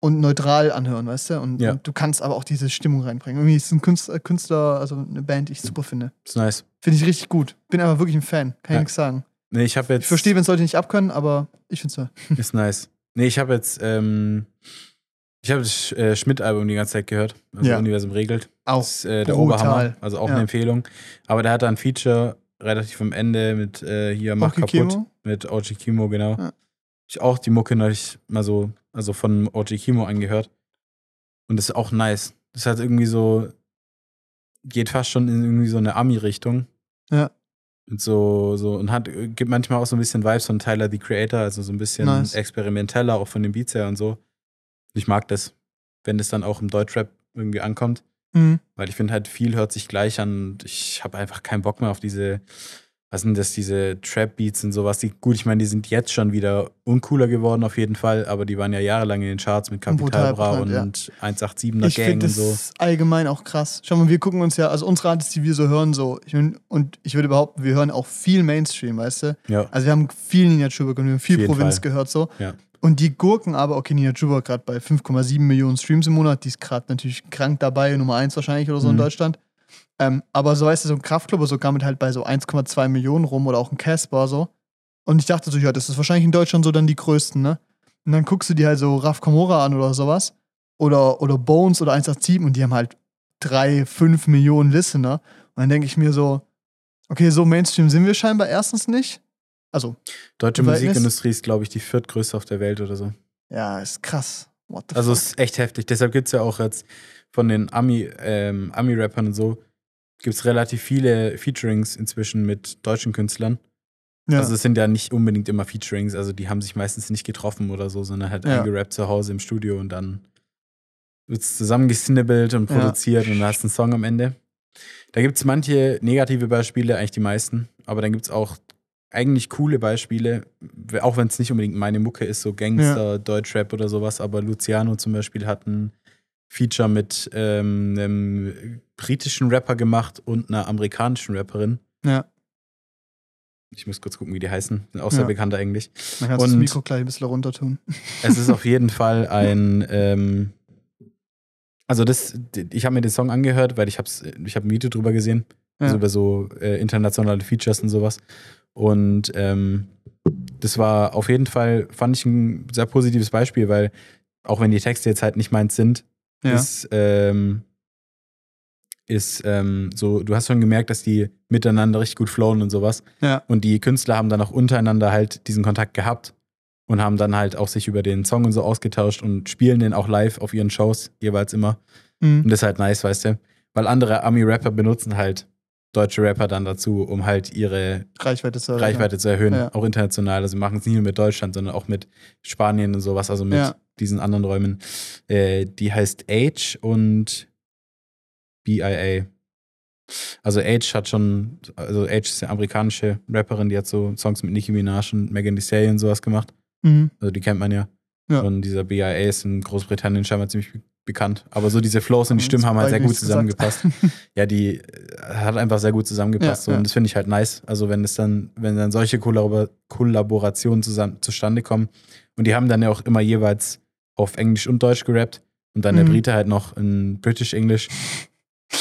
und neutral anhören, weißt du? Und, Ja. und du kannst aber auch diese Stimmung reinbringen. Irgendwie ist ein Künstler, Künstler, also eine Band, die ich super finde. Ist nice. Finde ich richtig gut. Bin einfach wirklich ein Fan. Kann Ja. ich nichts sagen. Nee, ich habe jetzt. Ich verstehe, wenn es Leute nicht abkönnen, aber ich finde es toll. Ist nice. Nee, ich habe jetzt, ähm, Ich habe das äh, Schmidt-Album die ganze Zeit gehört. Also Ja. Universum regelt. Auch Das ist äh, der brutal. Oberhammer. Also auch Ja. eine Empfehlung. Aber der hat da ein Feature relativ am Ende mit äh, hier Mach Oki kaputt. Kimo? Mit OG Kimo, genau. Ja. Ich auch die Mucke neulich mal so, also von OG Kimo angehört. Und das ist auch nice. Das hat irgendwie so, geht fast schon in irgendwie so eine Ami-Richtung. Ja. Und so, so, und hat, gibt manchmal auch so ein bisschen Vibes von Tyler the Creator, also so ein bisschen Nice. experimenteller, auch von den Beats her und so. Ich mag das, wenn das dann auch im Deutschrap irgendwie ankommt. Mhm. Weil ich finde halt, viel hört sich gleich an und ich habe einfach keinen Bock mehr auf diese, was sind das, diese Trap-Beats und sowas. Die, gut, ich meine, die sind jetzt schon wieder uncooler geworden auf jeden Fall, aber die waren ja jahrelang in den Charts mit Capital Bra und 187er Ich Gang und so. das allgemein auch krass. Schau mal, wir gucken uns ja, also unsere Artists, die wir so hören, so, ich mein, und ich würde behaupten, wir hören auch viel Mainstream, weißt du? Ja, Also wir haben viel Nina Chuba und wir haben viel Provinz Fall. gehört, so. Ja. Und die Gurken aber, okay, Nina Chuba gerade bei 5,7 Millionen Streams im Monat, die ist gerade natürlich krank dabei, Nummer 1 wahrscheinlich oder so in Mhm. Deutschland. Ähm, aber so weißt du, so ein Kraftclub oder so kam mit halt bei so 1,2 Millionen rum oder auch ein Casper so. Und ich dachte so, ja, das ist wahrscheinlich in Deutschland so dann die größten, ne? Und dann guckst du dir halt so Raf Kamora an oder sowas. Oder, oder Bones oder 187 und die haben halt 3, 5 Millionen Listener. Und dann denke ich mir so, okay, so Mainstream sind wir scheinbar erstens nicht. Also, Deutsche Musikindustrie ist, glaube ich, die viertgrößte auf der Welt oder so. ja, ist krass. Also fuck? es ist echt heftig. Deshalb gibt es ja auch jetzt von den Ami, ähm, Ami-Rappern und so, gibt es relativ viele Featurings inzwischen mit deutschen Künstlern. ja. Also es sind ja nicht unbedingt immer Featurings, also die haben sich meistens nicht getroffen oder so, sondern halt Ja. eingerappt zu Hause im Studio und dann wird es zusammengesnibbelt und Ja. produziert und dann hast du einen Song am Ende. Da gibt es manche negative Beispiele, eigentlich die meisten, aber dann gibt es auch eigentlich coole Beispiele, auch wenn es nicht unbedingt meine Mucke ist, so Gangster, Deutschrap oder sowas, aber Luciano zum Beispiel hat ein Feature mit ähm, einem britischen Rapper gemacht und einer amerikanischen Rapperin. ja. Ich muss kurz gucken, wie die heißen. Sind auch sehr Ja. bekannt eigentlich. Man kann das Mikro gleich ein bisschen runter tun. Es ist auf jeden Fall ein. Ähm, also, das, ich habe mir den Song angehört, weil ich habe ich hab ein Video drüber gesehen. Ja. Also über so äh, internationale Features und sowas. Und ähm, das war auf jeden Fall, fand ich ein sehr positives Beispiel, weil auch wenn die Texte jetzt halt nicht meins sind, Ja. ist, ähm, ist ähm, so, du hast schon gemerkt, dass die miteinander richtig gut flowen und sowas. Ja. Und die Künstler haben dann auch untereinander halt diesen Kontakt gehabt und haben dann halt auch sich über den Song und so ausgetauscht und spielen den auch live auf ihren Shows jeweils immer. Mhm. Und das ist halt nice, weißt du? Weil andere Ami-Rapper benutzen halt deutsche Rapper dann dazu, um halt ihre Reichweite zu erreichen. Reichweite zu erhöhen, Ja. auch international. Also machen es nicht nur mit Deutschland, sondern auch mit Spanien und sowas, also mit Ja. diesen anderen Räumen. Äh, die heißt Age und BIA. Also Age hat schon, also Age ist eine amerikanische Rapperin, die hat so Songs mit Nicki Minaj und Megan Thee Stallion und sowas gemacht. Mhm. Also die kennt man ja. Ja. Und dieser BIA ist in Großbritannien scheinbar ziemlich be- bekannt. Aber so diese Flows und die Stimmen haben halt sehr gut zusammengepasst. Ja, die äh, hat einfach sehr gut zusammengepasst. Ja, so. ja. Und das finde ich halt nice. Also wenn es dann, wenn dann solche Kollabor Kollaborationen zusammen, zustande kommen. Und die haben dann ja auch immer jeweils auf Englisch und Deutsch gerappt. Und dann der Mhm. Brite halt noch in British English.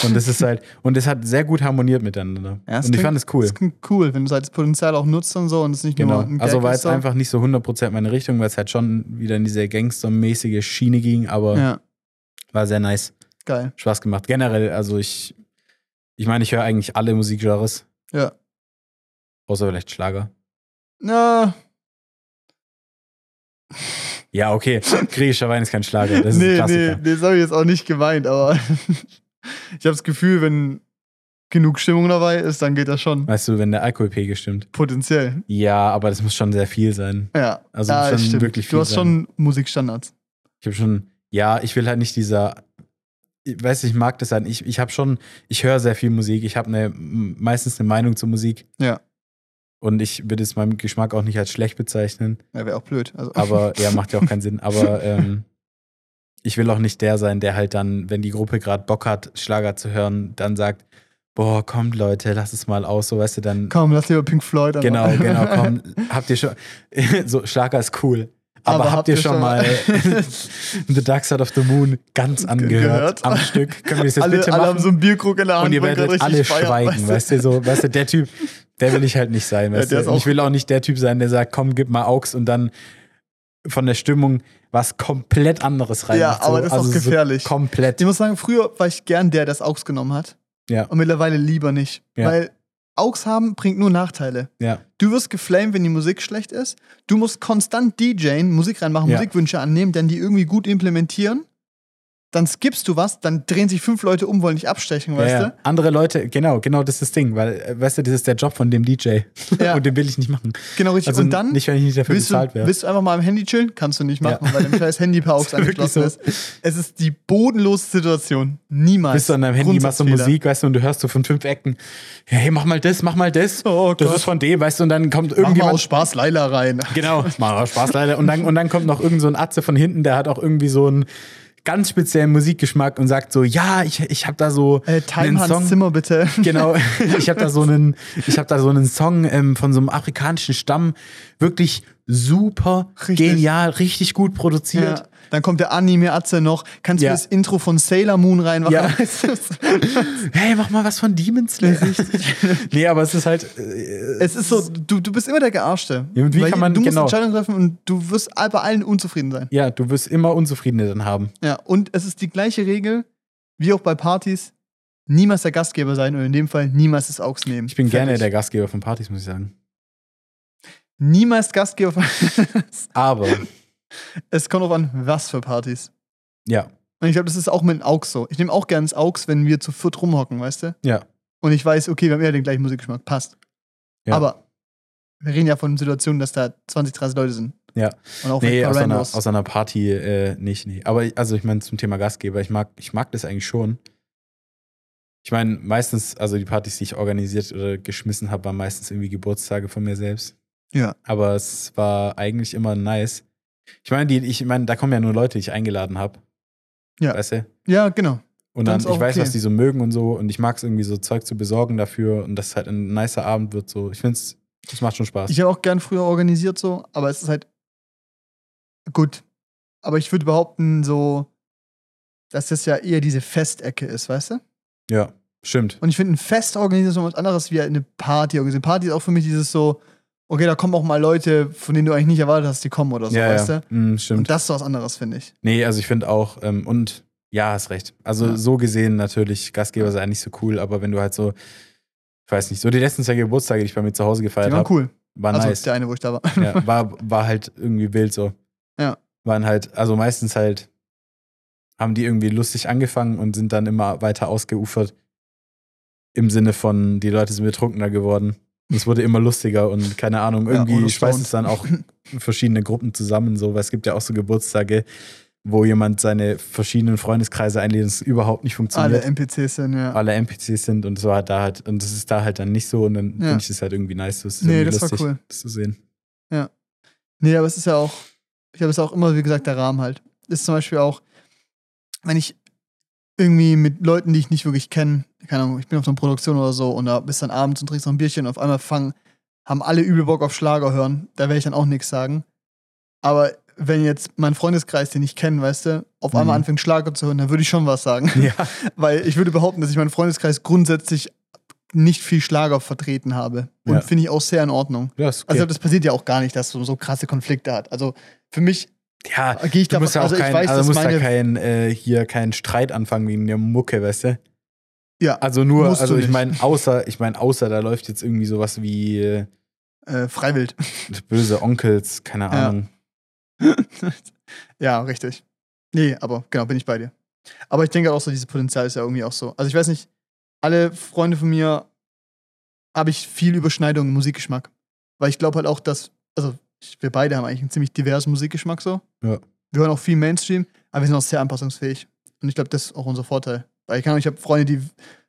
Und das ist halt, und das hat sehr gut harmoniert miteinander. Ja, und ich klingt- fand es cool. Das klingt cool, wenn du halt das Potenzial auch nutzt und so und es nicht Genau. nur ein Gag Also war jetzt einfach nicht so 100% meine Richtung, weil es halt schon wieder in diese gangstermäßige Schiene ging, aber Ja, war sehr nice. geil. Spaß gemacht. Generell, also ich, ich meine, ich höre eigentlich alle Musikgenres, Ja. außer vielleicht Schlager. Na, Ja, okay. Griechischer Wein ist kein Schlager, das ist ein nee, nee, Klassiker. das habe ich jetzt auch nicht gemeint, aber ich habe das Gefühl, wenn genug Stimmung dabei ist, dann geht das schon. Weißt du, wenn der Alkoholpegel stimmt. Potenziell. Ja, aber das muss schon sehr viel sein. Ja. Also ja, schon stimmt. wirklich viel Du hast sein. schon Musikstandards. Ich habe schon, ja, ich will halt nicht dieser, ich weiß, ich mag das halt. Ich, ich habe schon, ich höre sehr viel Musik. Ich habe eine, meistens eine Meinung zur Musik. Ja. Und ich würde es meinem Geschmack auch nicht als schlecht bezeichnen. Ja, wäre auch blöd. Also, Aber ja, macht ja auch keinen Sinn. Aber ähm, ich will auch nicht der sein, der halt dann, wenn die Gruppe gerade Bock hat, Schlager zu hören, dann sagt, boah, kommt Leute, lass es mal aus, so weißt du, dann. komm, lass lieber Pink Floyd an. Genau, genau, komm, habt ihr schon. so, Schlager ist cool. Aber, habt ihr schon mal The Dark Side of the Moon ganz angehört Gehört? am Stück? Können wir das jetzt alle, bitte alle machen? haben so einen Bierkrug in der Hand und ihr werdet alle feiern, schweigen, weißt du, so, weißt du, der Typ, der will ich halt nicht sein, Ja, weißt der du. ich will auch nicht der Typ sein, der sagt, komm, gib mal Aux und dann von der Stimmung was komplett anderes rein. Ja, aber das ist auch gefährlich. So komplett. Ich muss sagen, früher war ich gern der, der das AUX genommen hat. Ja. Und mittlerweile lieber nicht. Ja. Weil AUX haben bringt nur Nachteile. Ja. Du wirst geflamed, wenn die Musik schlecht ist. Du musst konstant DJen, Musik reinmachen, Ja. Musikwünsche annehmen, dann die irgendwie gut implementieren. Dann skippst du was, dann drehen sich fünf Leute um, wollen dich abstechen, weißt ja, ja. Andere Leute, genau, genau das ist das Ding, weil, äh, weißt du, das ist der Job von dem DJ. Ja. Und den will ich nicht machen. du? Genau richtig. Also Und dann nicht, wenn ich nicht dafür willst, du, bezahlt wäre. willst du einfach mal am Handy chillen? Kannst du nicht machen, weil dein scheiß Handy per AUX Wirklich angeschlossen so. ist. Es ist die bodenlose Situation. Niemals. Bist du an deinem Handy, machst du. Musik, weißt du, und du hörst so von fünf Ecken, hey, mach mal das, mach mal das. Oh das Gott. ist von dem, weißt du, und dann kommt Mach mal aus Spaß Leila rein. Genau, mach auch Spaß leider. Und dann, und dann kommt noch irgend so ein Atze von hinten, der hat auch irgendwie so einen ganz speziellen Musikgeschmack und sagt so, ja, ich, ich habe da so Äh, einen Time Hans Song. Zimmer bitte. Genau, ich habe da so einen, ich habe da so einen Song ähm, von so einem afrikanischen Stamm, wirklich super Richtig. genial, richtig gut produziert. Ja. Dann kommt der Anime-Atze noch. Kannst du Ja. das Intro von Sailor Moon reinmachen? Ja. Du? Hey, mach mal was von Demon Slayer. nee, aber es ist halt, äh, es ist so, du, du bist immer der Gearschte. Ja, wie Weil kann man- du musst genau. Entscheidungen treffen und du wirst bei allen unzufrieden sein. ja, du wirst immer Unzufriedene dann haben. Ja, und es ist die gleiche Regel wie auch bei Partys. Niemals der Gastgeber sein und in dem Fall niemals das AUX nehmen. Ich bin gerne Fertig. der Gastgeber von Partys, muss ich sagen. Niemals Gastgeber von. Aber, es kommt drauf an, was für Partys. ja, Und ich glaube, das ist auch mit dem AUX so. Ich nehme auch gerne das AUX, wenn wir zu viert rumhocken, weißt du? ja. Und ich weiß, okay, wir haben eher den gleichen Musikgeschmack. Passt. Ja. Aber wir reden ja von Situationen, dass da 20, 30 Leute sind. Ja. Und auch Nee, aus einer, aus einer Party äh, nicht, nee. Aber also ich meine, zum Thema Gastgeber, ich mag, ich mag das eigentlich schon. Ich meine, meistens, also die Partys, die ich organisiert oder geschmissen habe, waren meistens irgendwie Geburtstage von mir selbst. Ja. Aber es war eigentlich immer nice. Ich meine, die, ich meine, da kommen ja nur Leute, die ich eingeladen habe. Ja. Weißt du? Ja, genau. Und Dann dann, ich weiß, okay. was die so mögen und so. Und ich mag es irgendwie so Zeug zu besorgen dafür und dass es halt ein nicer Abend wird. So. Ich finde es, das macht schon Spaß. Ich habe auch gern früher organisiert so, aber es ist halt gut. Aber ich würde behaupten, so, dass das ja eher diese Festecke ist, weißt du? ja, stimmt. Und ich finde, ein Fest organisieren ist was anderes wie eine Party organisieren. Party ist auch für mich dieses so, okay, da kommen auch mal Leute, von denen du eigentlich nicht erwartet hast, die kommen oder so, ja, weißt ja. du? Mm, stimmt. Und das ist was anderes, finde ich. Nee, also ich finde auch, ähm, und ja, hast recht. Also Ja. so gesehen natürlich, Gastgeber sei nicht so cool, aber wenn du halt so, ich weiß nicht, so die letzten zwei Geburtstage, die ich bei mir zu Hause Die gefeiert waren habe, cool. war also nice. der eine, wo ich da war. ja, war, war halt irgendwie wild so. Ja. Waren halt, also meistens halt, haben die irgendwie lustig angefangen und sind dann immer weiter ausgeufert. Im Sinne von, die Leute sind betrunkener geworden. Und es wurde immer lustiger und keine Ahnung, Ja, irgendwie ohne schweißt es dann auch verschiedene Gruppen zusammen, so, weil es gibt ja auch so Geburtstage, wo jemand seine verschiedenen Freundeskreise einlädt und es überhaupt nicht Alle funktioniert. NPCs sind, ja. Alle NPCs sind und so halt da halt, und das ist da halt dann nicht so und dann Ja. finde ich das halt irgendwie nice. Das ist Nee, das war lustig, cool. das zu sehen. Nee, aber es ist ja auch, ich habe es auch immer, wie gesagt, der Rahmen halt. Ist zum Beispiel auch, wenn ich irgendwie mit Leuten, die ich nicht wirklich kenne, keine Ahnung, ich bin auf einer Produktion oder so und da bist dann abends und trinkst noch ein Bierchen und auf einmal fangen, haben alle übel Bock auf Schlager hören, da werde ich dann auch nichts sagen. Aber wenn jetzt mein Freundeskreis, den ich kenne, weißt du, auf einmal Mhm. anfängt Schlager zu hören, dann würde ich schon was sagen. Ja. Weil ich würde behaupten, dass ich meinen Freundeskreis grundsätzlich nicht viel Schlager vertreten habe. Und Ja. finde ich auch sehr in Ordnung. Ja, okay. Also das passiert ja auch gar nicht, dass du so krasse Konflikte hat. Also für mich ja, gehe ich du musst ja auch also ich kein, weiß, also dass musst da kein, äh, hier keinen Streit anfangen wegen der Mucke, weißt du? ja, Also nur, also ich meine, außer, ich meine, außer da läuft jetzt irgendwie sowas wie äh, äh, Freiwild. böse Onkels, keine Ja. Ahnung. ja, richtig. Nee, aber genau, bin ich bei dir. Aber ich denke auch so, dieses Potenzial ist ja irgendwie auch so. Also ich weiß nicht, alle Freunde von mir habe ich viel Überschneidung im Musikgeschmack. Weil ich glaube halt auch, dass, also wir beide haben eigentlich einen ziemlich diversen Musikgeschmack so. Ja. Wir hören auch viel Mainstream, aber wir sind auch sehr anpassungsfähig. Und ich glaube, das ist auch unser Vorteil. Weil ich kann ich habe Freunde, die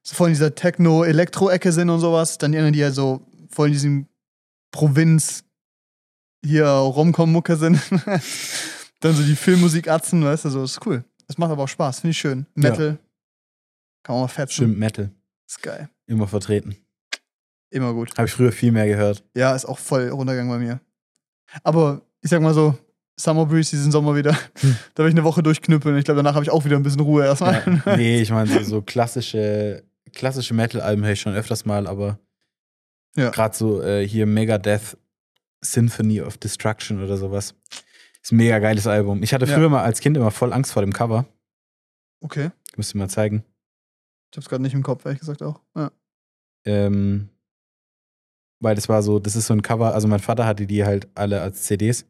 so voll in dieser Techno-Elektro-Ecke sind und sowas. Dann die anderen, die halt so voll in diesem Provinz hier Romcom-Mucke sind. dann so die Filmmusik-Atzen, weißt du, so ist cool. Das macht aber auch Spaß, finde ich schön. Metal. Kann man mal fetzen. Stimmt, Metal. Ist geil. Immer vertreten. Immer gut. Habe ich früher viel mehr gehört. Ja, ist auch voll runtergegangen bei mir. Aber ich sag mal so, Summer Breeze diesen Sommer wieder. Hm. Da werde ich eine Woche durchknüppeln. Ich glaube, danach habe ich auch wieder ein bisschen Ruhe erstmal. Ja, nee, ich meine, so, so klassische, klassische Metal-Alben höre ich schon öfters mal, aber Ja. gerade so äh, hier Megadeth Symphony of Destruction oder sowas. Ist ein mega geiles Album. Ich hatte Ja. früher mal als Kind immer voll Angst vor dem Cover. Okay. Ich muss dir mal zeigen. Ich hab's gerade nicht im Kopf, ehrlich gesagt auch. Ja. Ähm, weil das war so, das ist so ein Cover, also mein Vater hatte die halt alle als CDs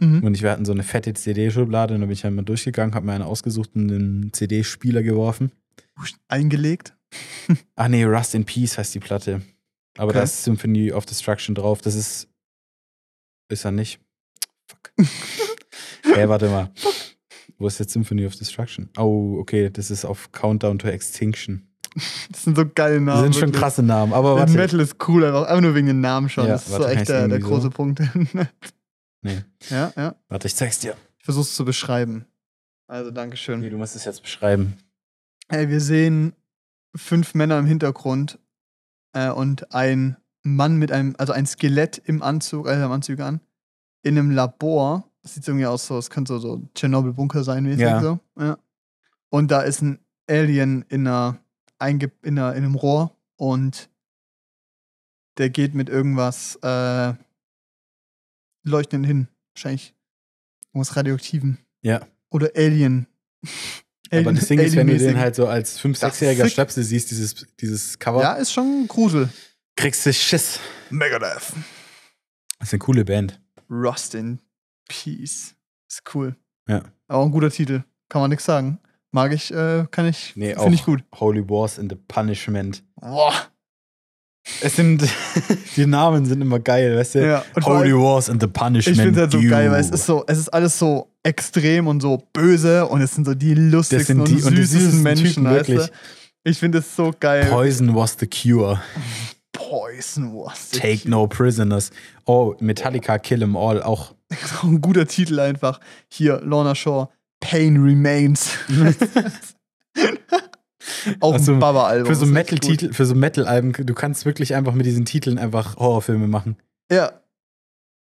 Mhm. und ich, wir hatten so eine fette CD-Schublade und da bin ich halt mal durchgegangen, habe mir eine ausgesucht und einen CD-Spieler geworfen. Eingelegt. Ach nee, Rust in Peace heißt die Platte. Aber Okay. da ist Symphony of Destruction drauf. Das ist. Ist er nicht. Fuck. Hä, warte mal. Wo ist jetzt Symphony of Destruction? Oh, okay, das ist auf Countdown to Extinction. Das sind so geile Das Namen. sind schon krasse Namen, aber warte. Metal ist cool, einfach, einfach nur wegen den Namen schon. Ja, das ist warte, so echt der, der große so? Punkt. Nee, ja, ja. warte, ich zeig's dir. Ich versuch's zu beschreiben. Also, Nee, Dankeschön. du musst es jetzt beschreiben. Ey, wir sehen fünf Männer im Hintergrund äh, und ein Mann mit einem, also ein Skelett im Anzug, also im Anzug an, in einem Labor. Das sieht irgendwie aus, so, es könnte so, so Tschernobyl-Bunker sein, mäßig Ja. so. Ja. Und da ist ein Alien in einer, einge in, einer, in einem Rohr und der geht mit irgendwas äh, leuchtenden hin. Wahrscheinlich irgendwas Radioaktiven. Ja. Oder Alien. aber das Ding ist, wenn du den halt so als 5-, Das ist 6-jähriger sick. Stöpsel siehst, dieses, dieses Cover, Ja, ist schon Grusel. kriegst du Schiss. Megadeth. Das ist eine coole Band. Rust in Peace. Ist cool. Ja. Aber ein guter Titel. Kann man nichts sagen. Mag ich, äh, kann ich, Nee, finde ich gut. Holy Wars in the Punishment. Boah. Es sind, die Namen sind immer geil, weißt du? Ja, und Holy allem, Wars and the Punishment. ich finde es halt so geil, weil es ist so, es ist alles so extrem und so böse und es sind so die lustigsten Das sind die- und und die süßesten süßesten Menschen, Typen, weißt wirklich. du? Ich finde es so geil. Poison was the cure. Poison was. the Take no prisoners. Oh, Metallica Kill 'em all. Auch ein guter Titel einfach. Hier, Lorna Shaw, Pain Remains. auch Also, ein Baba-Album. für so. Metal-Titel, für so Metal-Alben, du kannst wirklich einfach mit diesen Titeln einfach Horrorfilme machen. Ja.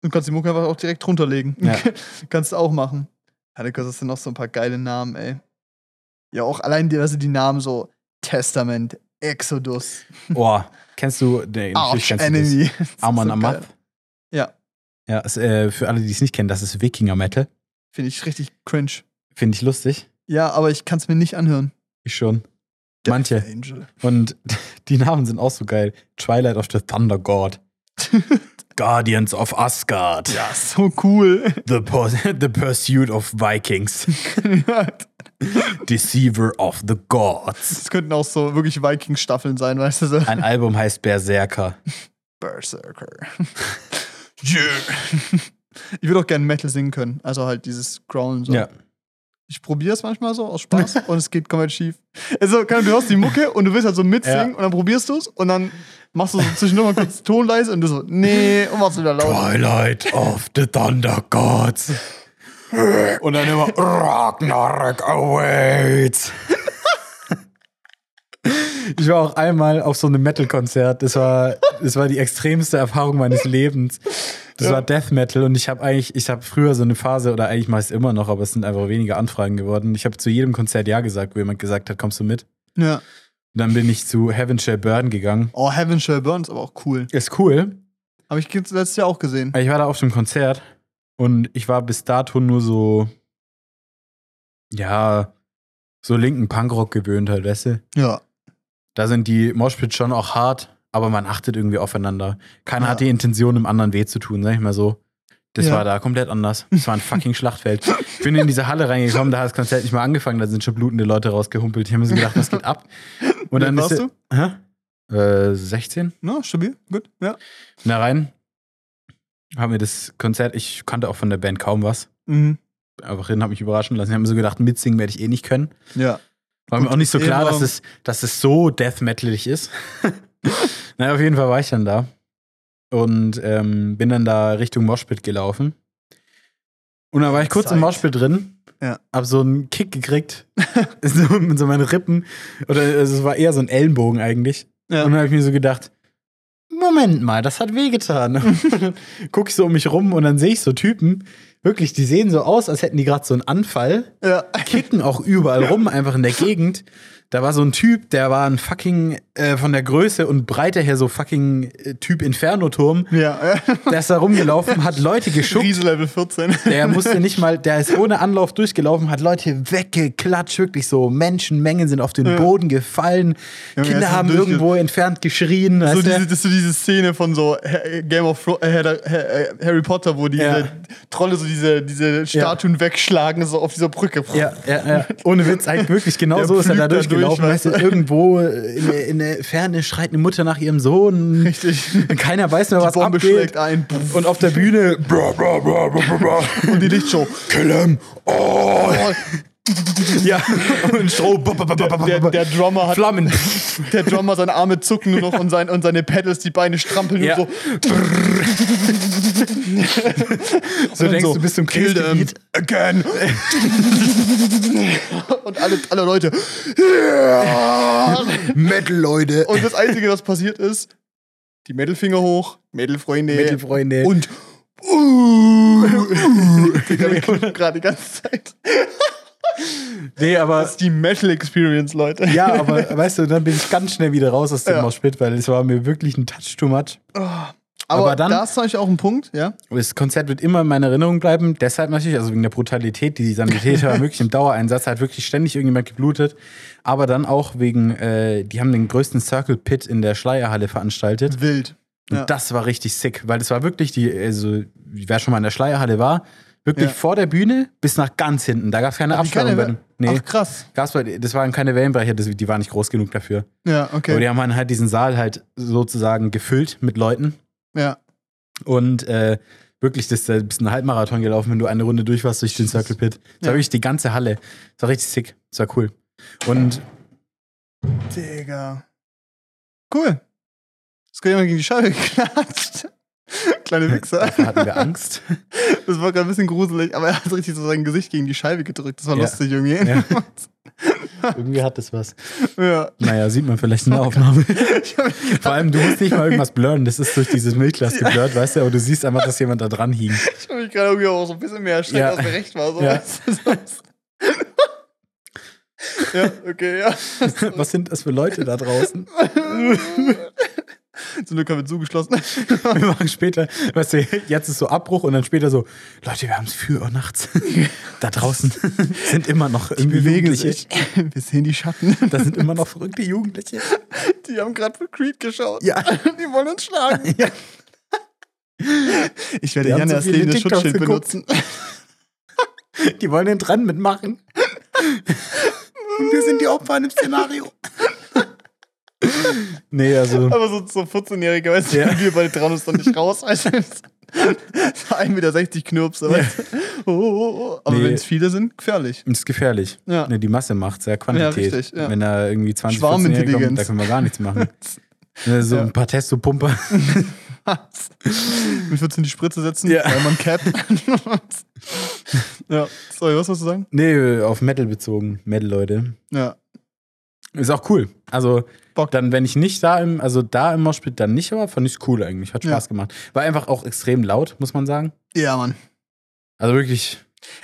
Du kannst die Mucke einfach auch direkt runterlegen. Ja. kannst du auch machen. Ja, da das sind noch so ein paar geile Namen, ey. Ja, auch allein die, also die Namen so Testament, Exodus, Boah, kennst du, nee, natürlich kennst du das. Enemy. Amon so Amath. Ja, Ja, ist, äh, für alle, die es nicht kennen, das ist Wikinger-Metal. finde ich richtig cringe. Finde ich lustig. Ja, aber ich kann es mir nicht anhören. Ich schon. Manche. Death Angel. Und die Namen sind auch so geil. Twilight of the Thunder God. Guardians of Asgard. Ja, so cool. The, the Pursuit of Vikings. Deceiver of the Gods. Das könnten auch so wirklich Viking-Staffeln sein, weißt du so. Ein Album heißt Berserker. Berserker. yeah. Ich würde auch gerne Metal singen können. Also halt dieses Growlen so. Ja. Ich probiere es manchmal so aus Spaß und es geht komplett schief. Also, du hörst die Mucke und du willst halt so mitsingen Ja. und dann probierst du es und dann machst du so zwischendurch mal kurz Ton leise und du so, nee, und machst wieder laut. Twilight of the Thunder Gods. Und dann immer Ragnarok awaits. Ich war auch einmal auf so einem Metal-Konzert. Das war, das war die extremste Erfahrung meines Lebens. Das Ja. war Death Metal und ich habe eigentlich, ich habe früher so eine Phase oder eigentlich mache ich es immer noch, aber es sind einfach weniger Anfragen geworden. Ich habe zu jedem Konzert ja gesagt, wo jemand gesagt hat, kommst du mit? Ja. Und dann bin ich zu Heaven Shall Burn gegangen. Oh, Heaven Shall Burn ist aber auch cool. Ist cool, Habe ich letztes Jahr auch gesehen. Ich war da auf dem Konzert und ich war bis dato nur so, ja, so linken Punkrock gewöhnt halt, weißt du? Ja. Da sind die Moshpits schon auch hart, aber man achtet irgendwie aufeinander. Keiner Ja. hat die Intention, dem anderen weh zu tun, sag ich mal so. Das Ja. war da komplett anders. Das war ein fucking Schlachtfeld. Ich bin in diese Halle reingekommen, da hat das Konzert nicht mal angefangen, da sind schon blutende Leute rausgehumpelt. Ich habe mir so gedacht, was geht ab? Und dann warst der- Hä? Äh, 16? Na, stabil, gut, ja. Na rein. Haben wir das Konzert, ich kannte auch von der Band kaum was. Mhm. einfach hin, habe mich überraschen lassen. Ich habe mir so gedacht, mitsingen werde ich eh nicht können. Ja. War mir auch nicht so klar, dass es, dass es so death metalig ist. naja, auf jeden Fall war ich dann da und ähm, bin dann da Richtung Moshpit gelaufen. Und dann war ich kurz Zeit. im Moshpit drin, Ja. hab so einen Kick gekriegt, so mit so meinen Rippen. Oder also es war eher so ein Ellenbogen eigentlich. Ja. Und dann habe ich mir so gedacht, Moment mal, das hat wehgetan. Guck ich so um mich rum und dann sehe ich so Typen wirklich, die sehen so aus, als hätten die gerade so einen Anfall. Ja. Kicken auch überall rum, einfach in der Gegend. Da war so ein Typ, der war ein fucking äh, von der Größe und Breite her so fucking äh, Typ Inferno-Turm. Ja. Der ist da rumgelaufen, hat Leute geschuckt. Riese Level 14. Der musste nicht mal, der ist ohne Anlauf durchgelaufen, hat Leute weggeklatscht, wirklich so Menschenmengen sind auf den Ja. Boden gefallen, er Kinder haben irgendwo entfernt geschrien. So diese, das ist so diese Szene von so Game of äh, Harry- äh, Harry Potter, wo diese Ja. Trolle so diese, diese Statuen wegschlagen, so auf dieser Brücke. Ja, ja, ja. Ohne Witz, eigentlich wirklich genau so ist er da durchgelaufen. Durch, weißt du, irgendwo in, der- in der Ferne schreit eine Mutter nach ihrem Sohn. Richtig. Keiner weiß mehr, was Bombe abgeht. schlägt ein. Und auf der Bühne. Bra, bra, bra, bra, bra, bra. Und die Lichtshow. Kill him. Oh. ja. Und Stroh. Der, der Drummer hat. Flammen. Der Drummer, seine Arme zucken nur noch und, sein, und seine Pedals, die Beine strampeln Ja. und so. So denkst so, du bis zum kill them Kriegsgebiet. again. und alle, alle Leute. Metal, Leute. Und das Einzige, was passiert ist, die Metalfinger hoch, Metal-Freunde. Metal-Freunde. Und. Uh, gucken gerade die ganze Zeit. Nee, aber. Das ist die Metal-Experience, Leute. Ja, aber weißt du, dann bin ich ganz schnell wieder raus aus dem Ja. Moshpit, weil es war mir wirklich ein Touch too much. Aber, aber dann- da ist Beispiel auch ein Punkt, ja? Das Konzert wird immer in meiner Erinnerung bleiben. Deshalb natürlich, also wegen der Brutalität, die Sanitäter war wirklich im Dauereinsatz, hat wirklich ständig irgendjemand geblutet. Aber dann auch wegen, äh, die haben den größten Circle Pit in der Schleierhalle veranstaltet. Wild. Und Ja. das war richtig sick, weil das war wirklich die, also wer schon mal in der Schleierhalle war, wirklich Ja. vor der Bühne bis nach ganz hinten. Da gab es keine die bei keine- Nee, Ach, krass. gab's das waren keine Wellenbrecher, das, die waren nicht groß genug dafür. Ja, okay. Aber die haben dann halt diesen Saal halt sozusagen gefüllt mit Leuten. Ja. Und äh, wirklich, das ist ein bisschen ein Halbmarathon gelaufen, wenn du eine Runde durch warst durch den Circle Pit. Das war Ja. wirklich die ganze Halle. Das war richtig sick. Das war cool. Und Digga. Cool. Ist gerade jemand gegen die Scheibe geklatscht. Kleine Wichser. dafür hatten wir Angst. Das war gerade ein bisschen gruselig, aber er hat richtig so sein Gesicht gegen die Scheibe gedrückt. Das war Ja. lustig irgendwie. Ja. Irgendwie hat das was. ja. Naja, sieht man vielleicht in der Aufnahme. Vor allem, du musst nicht mal irgendwas blurren. Das ist durch dieses Milchglas geblurrt, weißt du? Aber du siehst einfach, dass jemand da dran hing. Ich habe mich gerade irgendwie auch so ein bisschen mehr erschreckt, Ja. als mir recht war. So. Ja. ja, okay, ja. Was sind das für Leute da draußen? Zum Glück haben wir zugeschlossen. Wir machen später, weißt du, jetzt ist so Abbruch und dann später so, Leute, wir haben es 4 Uhr nachts. Da draußen sind immer noch irgendwie Bewegen Jugendliche. sich. Wir sehen die Schatten. Da sind immer noch verrückte Jugendliche. Die haben gerade für Creed geschaut. Ja. Die wollen uns schlagen. Ja. Ich werde Die viele lebendes TikToks Schutzschild benutzen. Die wollen den dran mitmachen. Und wir sind die Opfer in dem Szenario. Nee, also. Aber so, so 14-Jährige, weißt du, Ja. wir beide trauen uns doch nicht raus, weißt du. So 1,60 Meter Knirps, weißt du. Oh, oh, oh. Aber Nee. wenn es viele sind, gefährlich. Ist gefährlich. Ja. Ne, die Masse macht ja Quantität. Ja, richtig, ja. Wenn da irgendwie 20 Schwarmintelligenz. 14 kommen, da können wir gar nichts machen. Ne, so Ja. ein paar Testopumper. Mit 14 die Spritze setzen, Ja. weil man Cap. ja, sorry, was wolltest du sagen? nee, auf Metal bezogen. Metal, Leute. Ja, Ist auch cool. Also, Bock. dann, wenn ich nicht da im, also da im Moshpit dann nicht war, fand ich es cool eigentlich. Hat Ja. Spaß gemacht. War einfach auch extrem laut, muss man sagen. ja, Mann. Also wirklich,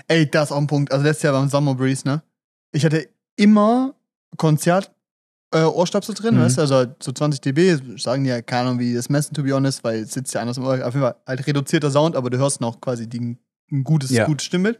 Ey, das ist auch ein Punkt. Also letztes Jahr beim Summer Breeze, ne? Ich hatte immer Konzert äh, Ohrstöpsel drin, Mhm. weißt du, also so 20 dB, sagen die ja, keine Ahnung, wie das messen, to be honest, weil es sitzt ja anders im Ohr. Auf jeden Fall halt reduzierter Sound, aber du hörst noch quasi die, ein gutes, Ja. gutes Stimmbild.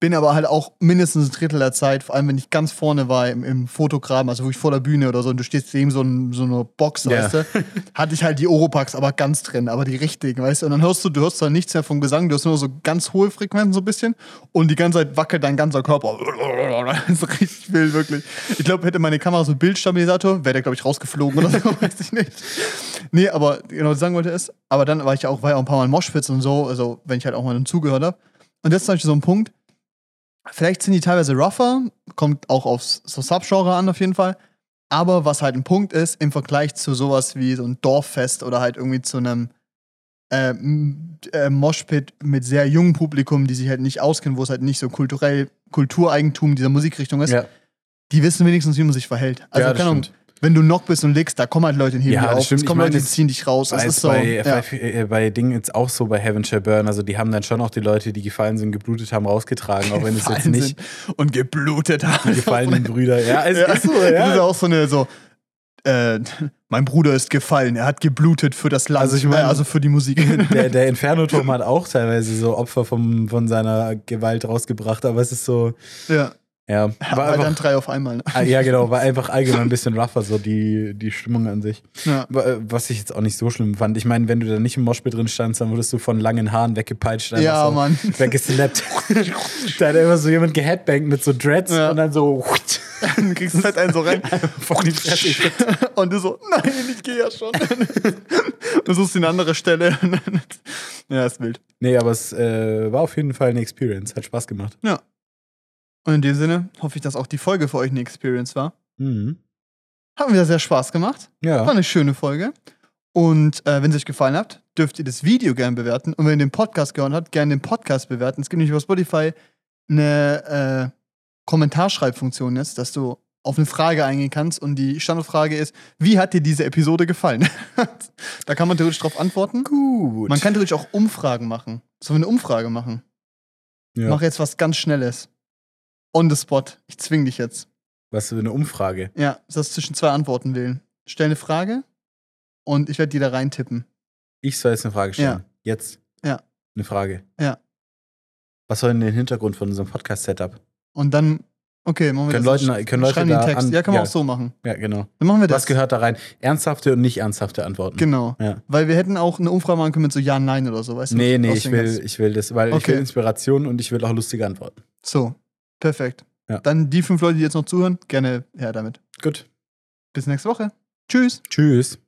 Bin aber halt auch mindestens ein Drittel der Zeit, vor allem wenn ich ganz vorne war im, im Fotograben, also wo ich vor der Bühne oder so, und du stehst neben so, ein, so einer Box, Ja. weißt du, hatte ich halt die Oropax aber ganz drin, aber die richtigen, weißt du, und dann hörst du, du hörst zwar nichts mehr vom Gesang, du hörst nur so ganz hohe Frequenzen so ein bisschen und die ganze Zeit wackelt dein ganzer Körper. Das ist richtig wild, wirklich. Ich glaube, hätte meine Kamera so einen Bildstabilisator, wäre der, glaube ich, rausgeflogen oder so, weiß ich nicht. Nee, aber genau, was ich sagen wollte ist, aber dann war ich auch, war ja auch ein paar Mal in Moshpits und so, also wenn ich halt auch mal zugehört habe. Und das ist zum Beispiel so ein Punkt, vielleicht sind die teilweise rougher, kommt auch aufs so Subgenre an auf jeden Fall. Aber was halt ein Punkt ist, im Vergleich zu sowas wie so ein Dorffest oder halt irgendwie zu einem äh, äh, Moshpit mit sehr jungem Publikum, die sich halt nicht auskennen, wo es halt nicht so kulturell Kultureigentum dieser Musikrichtung ist, ja. die wissen wenigstens, wie man sich verhält. Also, ja, keine Ahnung. Wenn du noch bist und legst, da kommen halt Leute hin Ja, auf. stimmt. Es kommen Ich Leute, meine, die ziehen dich raus. Das ist so. bei, ja. bei, äh, bei Dingen jetzt auch so bei Heaven Shall Burn, also die haben dann schon auch die Leute, die gefallen sind, geblutet haben, rausgetragen, auch wenn es jetzt nicht und geblutet haben. die gefallenen Brüder. Ja, es Ja. ist so, Das ist ja. auch so eine so. Äh, mein Bruder ist gefallen. Er hat geblutet für das Land. Also ich meine- äh, also für die Musik. Der, der Inferno-Turm hat auch teilweise so Opfer vom, von seiner Gewalt rausgebracht, aber es ist so, ja. Ja, war Aber dann einfach, drei auf einmal. Ne? ah, ja genau, war einfach allgemein ein bisschen rougher, so die, die Stimmung an sich. Ja. Äh, Was ich jetzt auch nicht so schlimm fand. Ich meine, wenn du da nicht im Moshpit drin standst, dann wurdest du von langen Haaren weggepeitscht. Ja, so Mann. Weggeslappt. da hat immer so jemand geheadbangt mit so Dreads Ja. und dann so Du kriegst halt einen so rein. die Fresse. Und du so, nein, ich gehe ja schon. Du suchst eine andere Stelle. Ja, ist wild. Nee, aber es äh, war auf jeden Fall eine Experience. Hat Spaß gemacht. Und in dem Sinne hoffe ich, dass auch die Folge für euch eine Experience war. Mhm. Hat mir wieder sehr Spaß gemacht. War Ja. eine schöne Folge. Und äh, wenn es euch gefallen hat, dürft ihr das Video gerne bewerten. Und wenn ihr den Podcast gehört habt, gerne den Podcast bewerten. Es gibt nämlich über Spotify eine äh, Kommentarschreibfunktion jetzt, dass du auf eine Frage eingehen kannst. Und die Standardfrage ist, wie hat dir diese Episode gefallen? da kann man theoretisch drauf antworten. Gut. Man kann theoretisch auch Umfragen machen. Sollen wir eine Umfrage machen? ja. Mach jetzt was ganz Schnelles. On the spot. Ich zwing dich jetzt. Was für eine Umfrage. Ja, du sollst zwischen zwei Antworten wählen. Stell eine Frage und ich werde die da reintippen. Ich soll jetzt eine Frage stellen. Jetzt. Ja. Eine Frage. Ja. Was soll denn der Hintergrund von unserem Podcast-Setup? Und dann, okay, machen wir Können das. Leute- können Leute Schreiben den da Text. an- ja, kann man ja. auch so machen. Ja, genau. Dann machen wir das. Was gehört da rein? Ernsthafte und nicht ernsthafte Antworten. Genau. Ja. Weil wir hätten auch eine Umfrage machen können mit so Ja, Nein oder so, weißt du? Nee, nee, ich will, kannst. ich will das, weil ich Okay. will Inspiration und ich will auch lustige Antworten. So, perfekt. Ja. Dann die fünf Leute, die jetzt noch zuhören, gerne her damit. Gut. Bis nächste Woche. Tschüss. Tschüss.